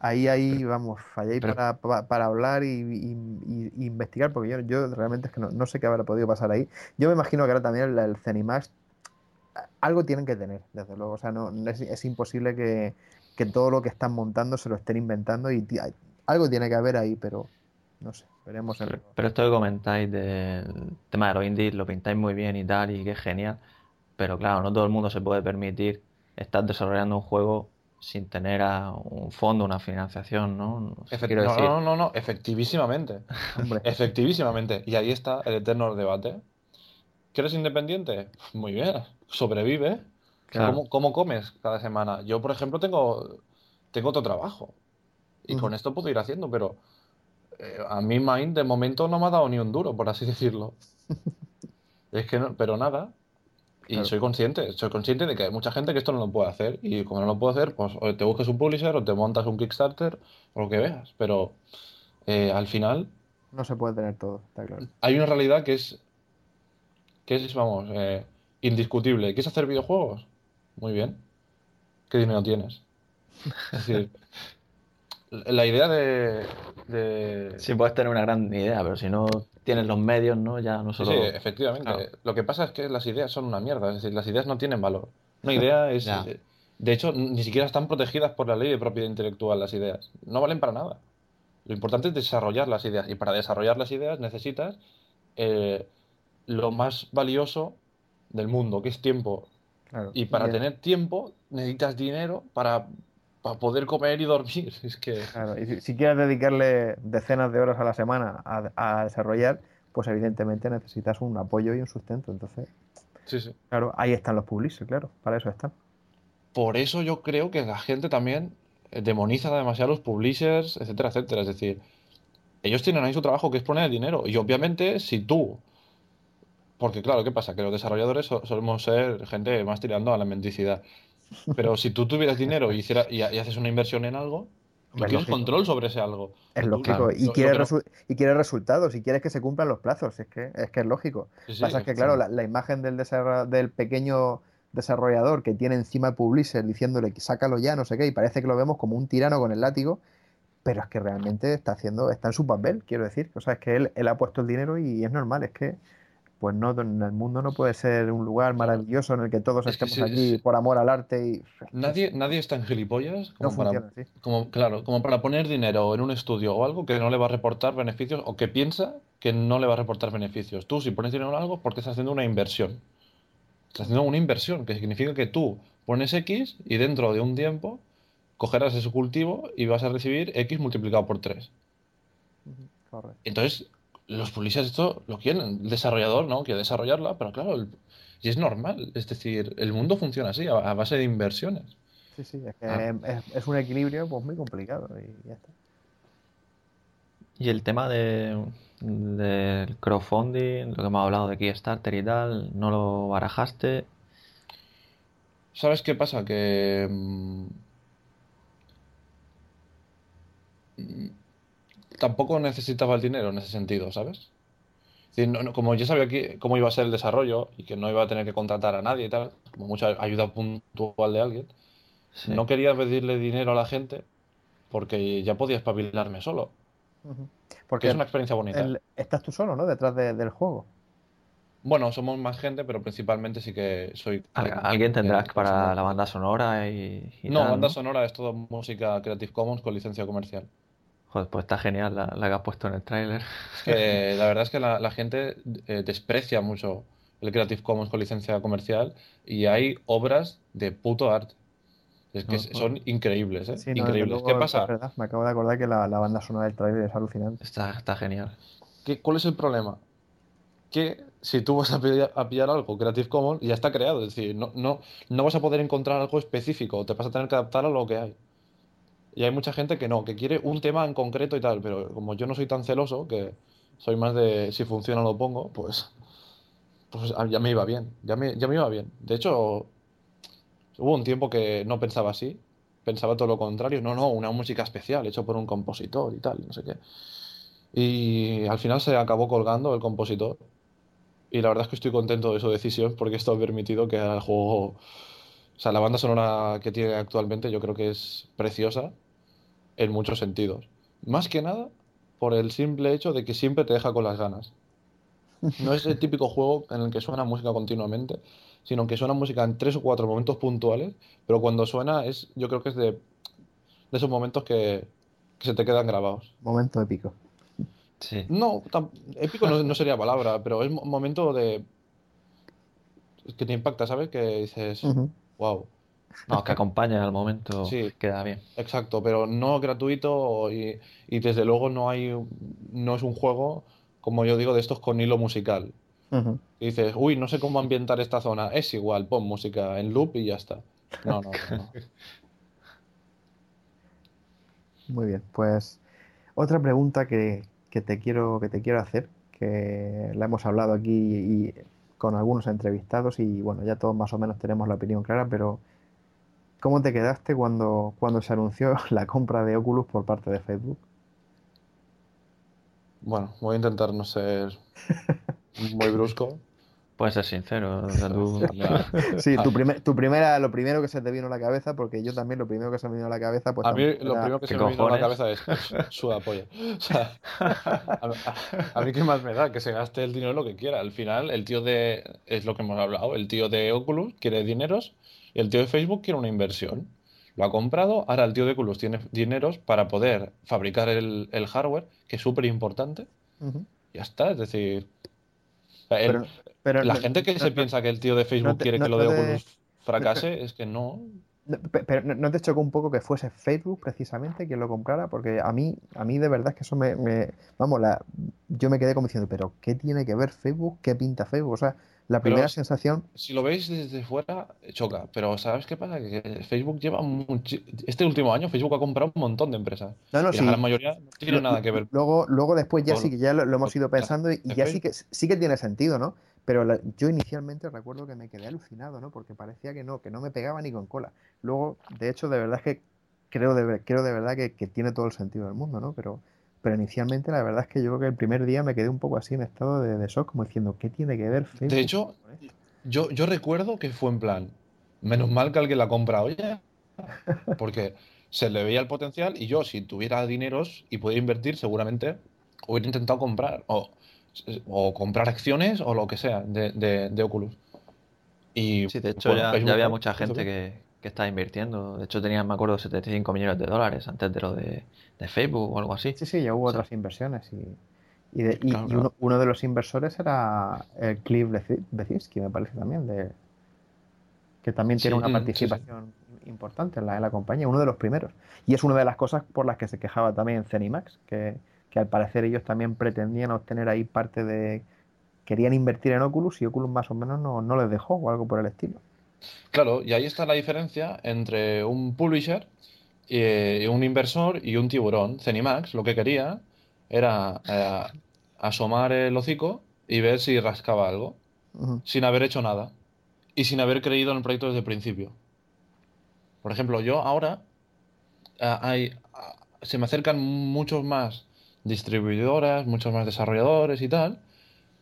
ahí, ahí, vamos, Pero- para, pa- para hablar y, y- y- y investigar, porque yo, yo realmente es que no, no sé qué habrá podido pasar ahí. Yo me imagino que ahora también el, el Zenimax algo tienen que tener, desde luego. O sea, no, no es, es imposible que, que todo lo que están montando se lo estén inventando y algo tiene que haber ahí, pero no sé, veremos en Pero, pero esto que comentáis del tema de los indies, lo pintáis muy bien y tal, y que es genial. Pero claro, no todo el mundo se puede permitir estar desarrollando un juego sin tener a un fondo, una financiación, ¿no? Efect- Quiero no, decir, no, no, no, efectivísimamente. (laughs) Efectivísimamente. Y ahí está el eterno debate. ¿Que eres independiente? Muy bien. Sobrevive. Claro. ¿Cómo, cómo comes cada semana? Yo, por ejemplo, tengo, tengo otro trabajo. Y con esto puedo ir haciendo, pero eh, a mí Mind de momento no me ha dado ni un duro, por así decirlo. (laughs) Es que no, pero nada. Y Claro. soy consciente, soy consciente de que hay mucha gente que esto no lo puede hacer. Y como no lo puede hacer, pues o te busques un publisher o te montas un Kickstarter o lo que veas. Pero eh, al final no se puede tener todo, está claro. hay una realidad que es, que es, vamos, eh, indiscutible. ¿Quieres hacer videojuegos? Muy bien. ¿Qué dinero tienes? Es decir, la idea de, de- Sí, puedes tener una gran idea, pero si no tienes los medios, ¿no? Ya no Sí, solo... sí, efectivamente. Claro. Lo que pasa es que las ideas son una mierda. Es decir, las ideas no tienen valor. Una idea es... Ya. De hecho, ni siquiera están protegidas por la ley de propiedad intelectual las ideas. No valen para nada. Lo importante es desarrollar las ideas. Y para desarrollar las ideas necesitas eh, lo más valioso del mundo, que es tiempo. claro. Y para tener tiempo necesitas dinero para, para poder comer y dormir. (laughs) Es que... Claro, y si, si quieres dedicarle decenas de horas a la semana a, a desarrollar, pues evidentemente necesitas un apoyo y un sustento. Entonces, Sí, sí. claro, ahí están los publishers, claro, para eso están. Por eso yo creo que la gente también eh, demoniza demasiado a los publishers, etcétera, etcétera. Es decir, ellos tienen ahí su trabajo que es poner el dinero. Y obviamente, si tú. Porque claro, ¿qué pasa? Que los desarrolladores so- solemos ser gente más tirando a la mendicidad. Pero si tú tuvieras dinero y, hiciera, y, y haces una inversión en algo, tú tienes lógico. control sobre ese algo. Es lógico. claro, y, quieres resu- y quieres resultados, y quieres que se cumplan los plazos. Es que es, que es lógico. Sí, sí, Pasa es que, claro, la, la imagen del, del pequeño desarrollador que tiene encima publisher diciéndole que sácalo ya, no sé qué, y parece que lo vemos como un tirano con el látigo, pero es que realmente está haciendo, está en su papel, quiero decir. O sea, es que él, él ha puesto el dinero y es normal, es que pues no, el mundo no puede ser un lugar maravilloso en el que todos estemos sí, aquí por amor al arte y Nadie, nadie es tan gilipollas no como para, funciona así. como, claro, como para poner dinero en un estudio o algo que no le va a reportar beneficios o que piensa que no le va a reportar beneficios. Tú, si pones dinero en algo, porque estás haciendo una inversión. Estás haciendo una inversión, que significa que tú pones X y dentro de un tiempo cogerás ese cultivo y vas a recibir X multiplicado por 3. Ujú, Correcto. Entonces, los publishers esto lo quieren. El desarrollador no quiere desarrollarla, pero claro, el- y es normal. Es decir, el mundo funciona así, a, a base de inversiones. Sí, sí, es que Ah. es, es un equilibrio pues muy complicado y ya está. Y el tema de, del crowdfunding, lo que hemos hablado de Kickstarter y tal, ¿no lo barajaste? ¿Sabes qué pasa? Que mm, tampoco necesitaba el dinero en ese sentido, ¿sabes? Es decir, no- no- como yo sabía que, cómo iba a ser el desarrollo y que no iba a tener que contratar a nadie y tal, como mucha ayuda puntual de alguien, Sí. no quería pedirle dinero a la gente porque ya podía espabilarme solo. Porque es una experiencia bonita. el- estás tú solo, ¿no? Detrás de- del juego. Bueno, somos más gente, pero principalmente sí que soy... Al- alguien tendrás para la banda sonora y, y No, tal, banda ¿no? sonora es todo música Creative Commons con licencia comercial. Joder, pues está genial la, la que has puesto en el tráiler. Es que la verdad es que la, la gente eh, desprecia mucho el Creative Commons con licencia comercial y hay obras de puto arte. Es que son increíbles, ¿eh? Sí, no, desde Increíbles. luego, ¿Qué es pasa? verdad. Me acabo de acordar que la, la banda sonora del trailer es alucinante. Está, está genial. ¿Qué- ¿Cuál es el problema? Que si tú vas a pillar, a pillar algo Creative Commons, ya está creado. Es decir, no, no, no vas a poder encontrar algo específico, te vas a tener que adaptar a lo que hay. Y hay mucha gente que no, que quiere un tema en concreto y tal, pero como yo no soy tan celoso, que soy más de si funciona lo pongo, pues, pues ya me iba bien, ya me, ya me iba bien. De hecho, hubo un tiempo que no pensaba así, pensaba todo lo contrario, no, no, una música especial, hecho por un compositor y tal, no sé qué. Y al final se acabó colgando el compositor. Y la verdad es que estoy contento de su decisión porque esto ha permitido que el juego, o sea, la banda sonora que tiene actualmente yo creo que es preciosa en muchos sentidos. Más que nada por el simple hecho de que siempre te deja con las ganas. No es el típico juego en el que suena música continuamente, sino que suena música en tres o cuatro momentos puntuales, pero cuando suena es, yo creo que es de, de esos momentos que, que se te quedan grabados. Momento épico. Sí. No, épico no, no sería palabra, pero es un momento de... que te impacta, ¿sabes? Que dices, wow. (laughs) No, que acompaña al momento, Sí. queda bien. Exacto, pero no gratuito y, y desde luego no hay, no es un juego, como yo digo, de estos con hilo musical. Y dices, uy, no sé cómo ambientar esta zona. Es igual, pon música en loop y ya está. No, no, no. no. Muy bien, pues otra pregunta que, que te quiero, que te quiero hacer, que la hemos hablado aquí y con algunos entrevistados y bueno, ya todos más o menos tenemos la opinión clara, pero ¿cómo te quedaste cuando, cuando se anunció (laughs) la compra de Oculus por parte de Facebook? Bueno, voy a intentar no ser muy brusco. Puedes ser sincero, (laughs) Sí, Ah. tu, primer- tu primera, lo primero que se te vino a la cabeza, porque yo también lo primero que se me vino a la cabeza, pues A mí lo era- primero que ¿Qué se me vino a la cabeza es pues, suda polla. O sea, a, a- a mí qué más me da que se gaste el dinero lo que quiera. Al final, el tío de, es lo que hemos hablado, el tío de Oculus quiere dineros y el tío de Facebook quiere una inversión. Lo ha comprado, ahora el tío de Oculus tiene dineros para poder fabricar el, el hardware, que es súper importante. Ujú. Ya está, es decir, el- Pero, pero la no- gente que no- se no- piensa que el tío de Facebook te- quiere que lo de te- Oculus fracase, es que no. No, pe- Pero ¿no- ¿no te chocó un poco que fuese Facebook precisamente quien lo comprara? Porque a mí, a mí de verdad es que eso me, me- vamos, la, yo me quedé como diciendo, pero ¿qué tiene que ver Facebook? ¿Qué pinta Facebook? O sea, la Pero primera si- sensación, Si lo veis desde fuera, choca. Pero ¿sabes qué pasa? Que Facebook lleva muchi- Este último año Facebook ha comprado un montón de empresas. no, no, y sí. la mayoría no tiene nada que ver. Luego, luego después ya sí que ya lo, lo hemos ido pensando y, y ya sí que sí que tiene sentido, ¿no? Pero la- yo inicialmente recuerdo que me quedé alucinado, ¿no? Porque parecía que no, que no me pegaba ni con cola. Luego, de hecho, de verdad es que creo de, creo de verdad que, que tiene todo el sentido del mundo, ¿no? Pero, pero inicialmente la verdad es que yo creo que el primer día me quedé un poco así en estado de, de shock, como diciendo, ¿qué tiene que ver Facebook? De hecho, con esto?". yo, yo recuerdo que fue en plan, menos mal que alguien la compra oye, porque se le veía el potencial y yo, si tuviera dineros y pudiera invertir, seguramente hubiera intentado comprar o, o comprar acciones o lo que sea de, de- de Oculus. Y Sí, de hecho bueno, ya, ya había mucha gente que, que estaba invirtiendo. De hecho tenían, me acuerdo, 75 millones de dólares antes de lo de, de Facebook o algo así. Sí, sí, ya hubo O sea, otras inversiones y, y, de- y- Claro, y claro. uno, uno de los inversores era el Cliff Lesinski, me parece también, de, que también tiene Sí, una sí, sí. participación importante en la, en la compañía, uno de los primeros. Y es una de las cosas por las que se quejaba también Zenimax, que, que al parecer ellos también pretendían obtener ahí parte de... Querían invertir en Oculus y Oculus más o menos no, no les dejó o algo por el estilo. Claro, y ahí está la diferencia entre un publisher y un inversor y un tiburón. Zenimax lo que quería era eh, asomar el hocico y ver si rascaba algo, sin haber hecho nada y sin haber creído en el proyecto desde el principio. Por ejemplo, yo ahora ah, hay, se me acercan muchos más distribuidoras, muchos más desarrolladores y tal,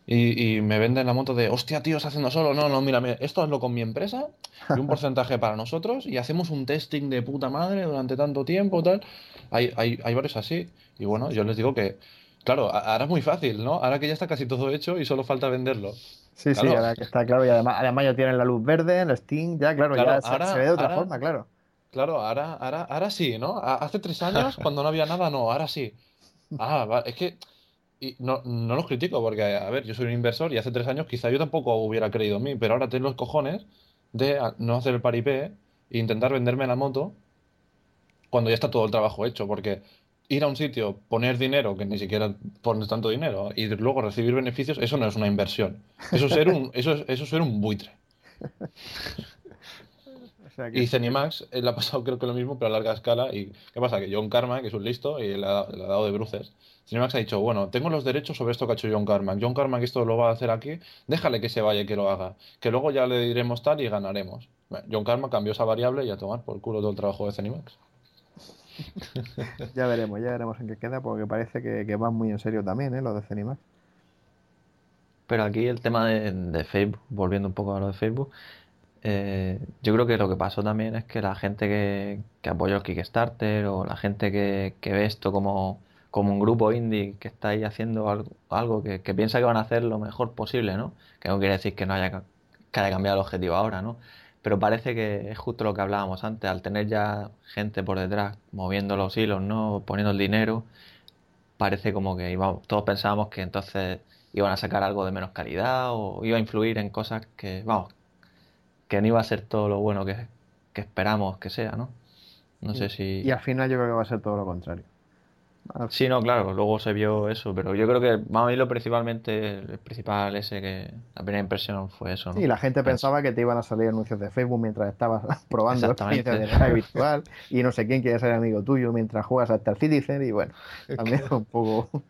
y, y me venden la moto de, hostia, tío, estás haciendo solo. No, no, mira, esto hazlo con mi empresa y un (laughs) porcentaje para nosotros y hacemos un testing de puta madre durante tanto tiempo, tal. Hay, hay, hay varios así. Y bueno, yo les digo que, claro, ahora es muy fácil, ¿no? Ahora que ya está casi todo hecho y solo falta venderlo. Sí, sí, ahora que está claro. Y además, además ya tienen la luz verde el Steam, ya, claro, Claro, ya se, ahora- se ve de otra ahora- forma, claro. Claro, ahora, ahora, ahora sí, ¿no? Hace tres años, (laughs) cuando no había nada, no, ahora sí. Ah, es que y no, no los critico porque, a ver, yo soy un inversor y hace tres años quizá yo tampoco hubiera creído en mí, pero ahora tengo los cojones de no hacer el paripé e intentar venderme la moto cuando ya está todo el trabajo hecho, porque ir a un sitio, poner dinero, que ni siquiera pones tanto dinero, y luego recibir beneficios, eso no es una inversión. Eso es ser un, eso es, eso es ser un buitre. (laughs) O sea que- Y Zenimax eh, le ha pasado creo que lo mismo, pero a larga escala. ¿Y qué pasa? Que John Carmack es un listo y le ha, le ha dado de bruces. Zenimax ha dicho, bueno, tengo los derechos sobre esto que ha hecho John Carmack. John Carmack esto lo va a hacer aquí, déjale que se vaya y que lo haga. Que luego ya le diremos tal y ganaremos. Bueno, John Carmack cambió esa variable y a tomar por culo todo el trabajo de Zenimax. (laughs) Ya veremos, ya veremos en qué queda, porque parece que, que van muy en serio también, ¿eh? Lo de Zenimax. Pero aquí el tema de, de Facebook, volviendo un poco a lo de Facebook, eh, yo creo que lo que pasó también es que la gente que, que apoyó el Kickstarter o la gente que, que ve esto como, como un grupo indie que está ahí haciendo algo, algo que, que piensa que van a hacer lo mejor posible, ¿no? Que no quiere decir que no haya, que haya cambiado el objetivo ahora, ¿no? Pero parece que es justo lo que hablábamos antes, al tener ya gente por detrás moviendo los hilos, ¿no? Poniendo el dinero, parece como que íbamos- todos pensábamos que entonces iban a sacar algo de menos calidad o iba a influir en cosas que, vamos, que no iba a ser todo lo bueno que, que esperamos que sea, ¿no? No sé si... Y al final yo creo que va a ser todo lo contrario. Sí, no, claro, luego se vio eso, pero yo creo que vamos a irlo principalmente, el principal ese que la primera impresión fue eso, ¿no? Y la gente pensaba que te iban a salir anuncios de Facebook mientras estabas (laughs) probando experiencias de realidad virtual y no sé quién quiere ser amigo tuyo mientras juegas hasta el Citizen y bueno, (laughs) también un poco...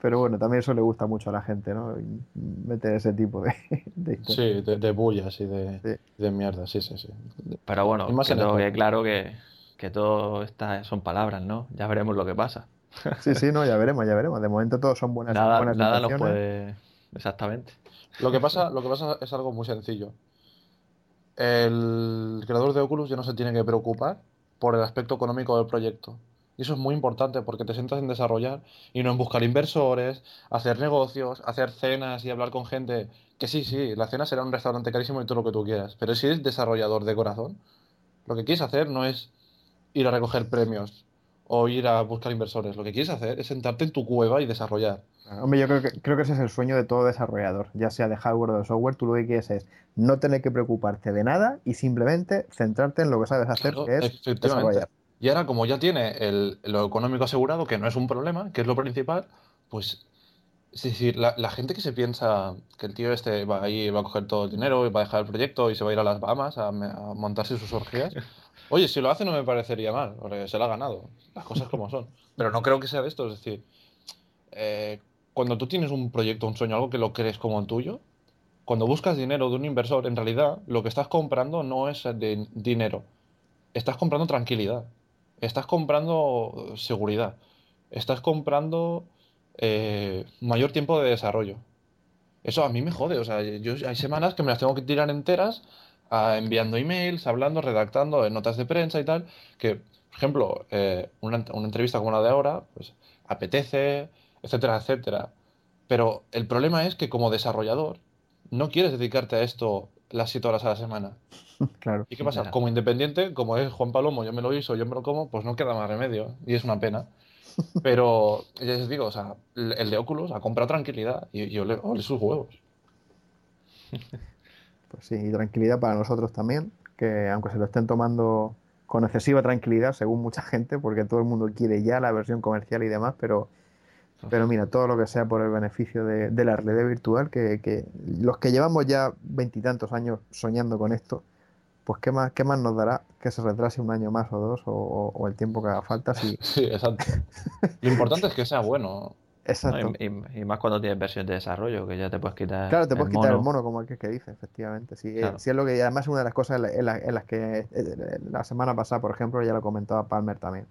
Pero bueno, también eso le gusta mucho a la gente, ¿no? Meter ese tipo de... (laughs) de sí, de, bullas y de, de mierda, sí, sí, sí. Pero bueno, que claro que, que todo está, son palabras, ¿no? Ya veremos lo que pasa. Sí, sí, no, ya veremos, ya veremos. De momento todos son buenas Nada, nada nos puede. Exactamente. Lo que, pasa, lo que pasa es algo muy sencillo. El creador de Oculus ya no se tiene que preocupar por el aspecto económico del proyecto. Y eso es muy importante porque te sientas en desarrollar y no en buscar inversores, hacer negocios, hacer cenas y hablar con gente. Que sí, sí, la cena será un restaurante carísimo y todo lo que tú quieras. Pero si eres desarrollador de corazón, lo que quieres hacer no es ir a recoger premios o ir a buscar inversores. Lo que quieres hacer es sentarte en tu cueva y desarrollar. Hombre, yo creo que, creo que ese es el sueño de todo desarrollador, ya sea de hardware o de software. Tú lo que quieres es no tener que preocuparte de nada y simplemente centrarte en lo que sabes hacer, que es desarrollar. Y ahora, como ya tiene lo económico asegurado, que no es un problema, que es lo principal, pues es decir, la, la, gente que se piensa que el tío este va ahí, va a coger todo el dinero y va a dejar el proyecto y se va a ir a las Bahamas a, a montarse sus orgías, Oye, si lo hace no me parecería mal, se lo ha ganado. Las cosas como son. (laughs) Pero no creo que sea de esto. Es decir, eh, cuando tú tienes un proyecto, un sueño, algo que lo crees como tuyo, cuando buscas dinero de un inversor, en realidad lo que estás comprando no es de dinero. Estás comprando tranquilidad. Estás comprando seguridad. Estás comprando eh, mayor tiempo de desarrollo. Eso a mí me jode. O sea, yo, hay semanas que me las tengo que tirar enteras enviando emails, hablando, redactando notas de prensa y tal, que, por ejemplo, eh, una, una, entrevista como la de ahora, pues apetece, etcétera, etcétera. Pero el problema es que como desarrollador no quieres dedicarte a esto las 7 horas a la semana. (laughs) Claro. ¿Y qué pasa? Como independiente, como es Juan Palomo, yo me lo hizo, yo me lo como, pues no queda más remedio. Y es una pena. (laughs) Pero, ya les digo, o sea, el de Oculus ha comprado tranquilidad y yo le, ole sus huevos. (laughs) Pues sí, y tranquilidad para nosotros también, que aunque se lo estén tomando con excesiva tranquilidad, según mucha gente, porque todo el mundo quiere ya la versión comercial y demás, pero, pero mira, todo lo que sea por el beneficio de, la realidad virtual, que, que, los que llevamos ya veintitantos años soñando con esto, pues qué más, qué más nos dará que se retrase un año más o dos o, el tiempo que haga falta. Si... (laughs) Sí, exacto. Lo importante es que sea bueno. Exacto. y, más cuando tienes versión de desarrollo, que ya te puedes quitar. Claro, te puedes quitar el mono, como el que, dice, efectivamente. Sí, eh, es lo que, además, una de las cosas en, las que eh, la semana pasada, por ejemplo, ya lo comentaba Palmer también,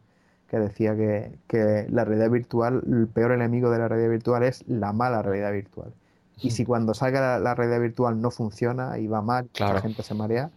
que decía que, la realidad virtual, el peor enemigo de la realidad virtual es la mala realidad virtual. Y si cuando salga la, realidad virtual no funciona y va mal, la gente se marea,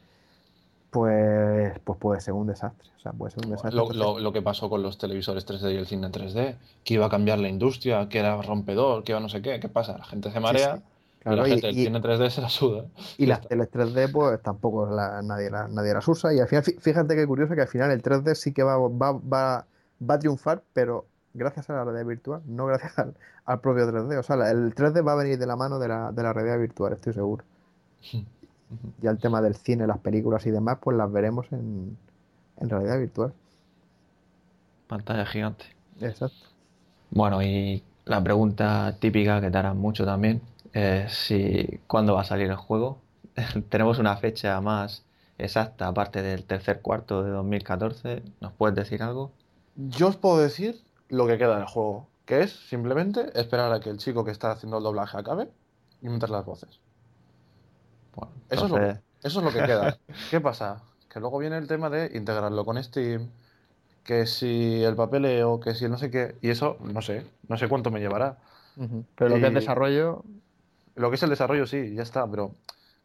pues, pues puede ser un desastre. O sea, puede ser un desastre. Lo, que pasó con los televisores 3D y el cine 3D, que iba a cambiar la industria, que era rompedor, que iba no sé qué. ¿Qué pasa? La gente se marea. y la gente del cine 3D se la suda. Y las teles 3D, pues tampoco nadie, nadie las usa. Y al final, fíjate qué curioso que al final el 3D sí que va, va, va, va a triunfar, pero gracias a la realidad virtual, no gracias al, propio 3D. O sea, el 3D va a venir de la mano de la, de la realidad virtual, estoy seguro. Ya el tema del cine, las películas y demás, pues las veremos en, realidad virtual. Pantalla gigante. Exacto. Bueno, y la pregunta típica que te harán mucho también es si cuándo va a salir el juego. (laughs) Tenemos una fecha más exacta, aparte del tercer cuarto de 2014. ¿Nos puedes decir algo? Yo os puedo decir lo que queda del juego, que es simplemente esperar a que el chico que está haciendo el doblaje acabe y meter las voces eso, es lo, eso es lo que queda. (laughs) ¿Qué pasa? Que luego viene el tema de integrarlo con Steam, que si el papeleo, que si el no sé qué, y eso no sé, no sé cuánto me llevará. Pero lo que es desarrollo... Lo que es el desarrollo sí, ya está, pero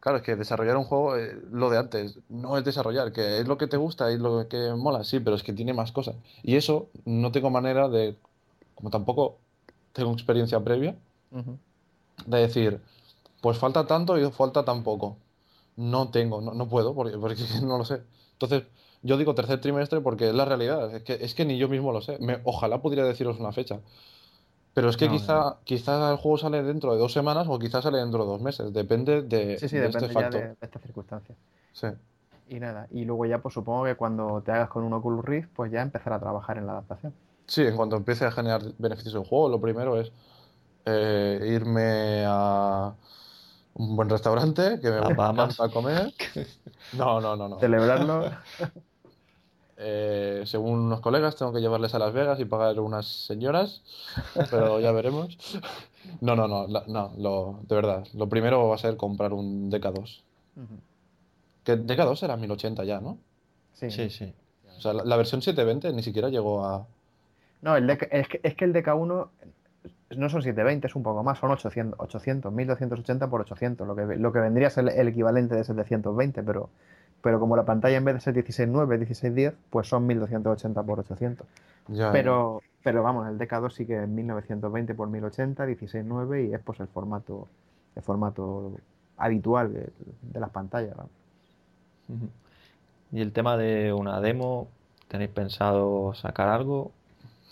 claro, es que desarrollar un juego, eh, lo de antes, no es desarrollar, que es lo que te gusta y lo que mola, sí, pero es que tiene más cosas. Y eso no tengo manera de, como tampoco tengo experiencia previa, de decir, pues falta tanto y falta tan poco. No tengo, no, puedo, porque, porque, (laughs) no lo sé. Entonces, yo digo tercer trimestre porque es la realidad. Es que, es que ni yo mismo lo sé. Me, ojalá pudiera deciros una fecha. Pero es que quizá, quizá el juego sale dentro de dos semanas o quizá sale dentro de dos meses. Depende de, sí, sí, de este depende de esta circunstancia. Sí. Y nada, y luego ya pues supongo que cuando te hagas con un Oculus Rift, pues ya empezar a trabajar en la adaptación. Sí, en cuanto empiece a generar beneficios del juego, lo primero es eh, irme a un buen restaurante que me A Bahamas. encanta comer. (laughs) No, no, no, no. Celebrarlo. (laughs) Eh, según unos colegas, tengo que llevarles a Las Vegas y pagar unas señoras, pero ya veremos. (laughs) No, no, no, la- no, lo, de verdad. Lo primero va a ser comprar un DK2. Ujú. Que DK2 era 1080 ya, ¿no? Sí. Sí, sí. O sea, la, la versión 720 ni siquiera llegó a. No, el DK es, que, es que el DK1 no son 720, es un poco más, son 800, 800 1280 por 800, lo que, lo que vendría a ser el, equivalente de 720, pero, pero como la pantalla en vez de ser 16.9, 16.10, pues son 1280 por 800. Ya, Pero, pero vamos, el DK2 sí que es 1920 por 1080, 16.9 y es pues el formato, el formato habitual de, de las pantallas. Y el tema de una demo, ¿tenéis pensado sacar algo?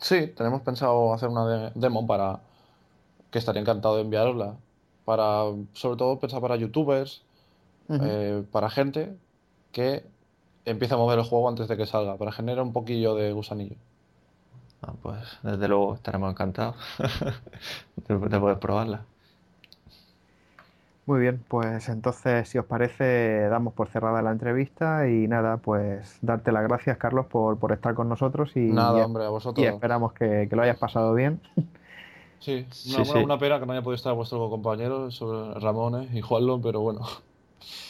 Sí, tenemos pensado hacer una de- demo para que estaría encantado de enviarosla. Para, sobre todo, pensar para youtubers, eh, para gente que empiece a mover el juego antes de que salga, para generar un poquillo de gusanillo. Ah, pues desde luego estaremos encantados (laughs) de poder probarla. Muy bien, pues entonces, si os parece, damos por cerrada la entrevista y nada, pues darte las gracias, Carlos, por, por estar con nosotros y, Nada, y- hombre, a y vosotros. esperamos que, que lo hayas pasado bien. (laughs) Sí, Sí, una, sí. una- pena que no haya podido estar vuestro compañero, sobre Ramón eh, y Juanlo, pero bueno. (laughs)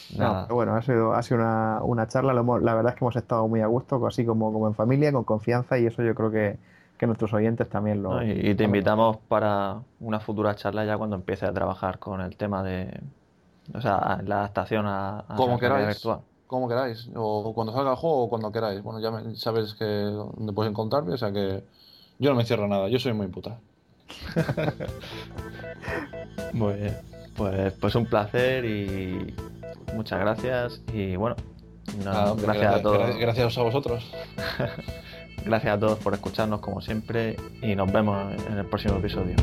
No, Nada. pero bueno, ha sido, ha sido una, una charla, lo hemos- la verdad es que hemos estado muy a gusto, así como, como en familia, con confianza y eso yo creo que, que nuestros oyentes también lo... ¿no? Y, y te invitamos para una futura charla ya cuando empieces a trabajar con el tema de, o sea, la adaptación a, a Como queráis. virtual. Como queráis, o cuando salga el juego o cuando queráis. Bueno, ya me- sabes que dónde puedes encontrarme, o sea que yo no me cierro nada, yo soy muy puta. (laughs) Muy bien. Pues, pues un placer y muchas gracias. Y bueno, no, Nada, hombre, gracias a todos. gra- gracias a vosotros. (laughs) Gracias a todos por escucharnos como siempre y nos vemos en el próximo episodio.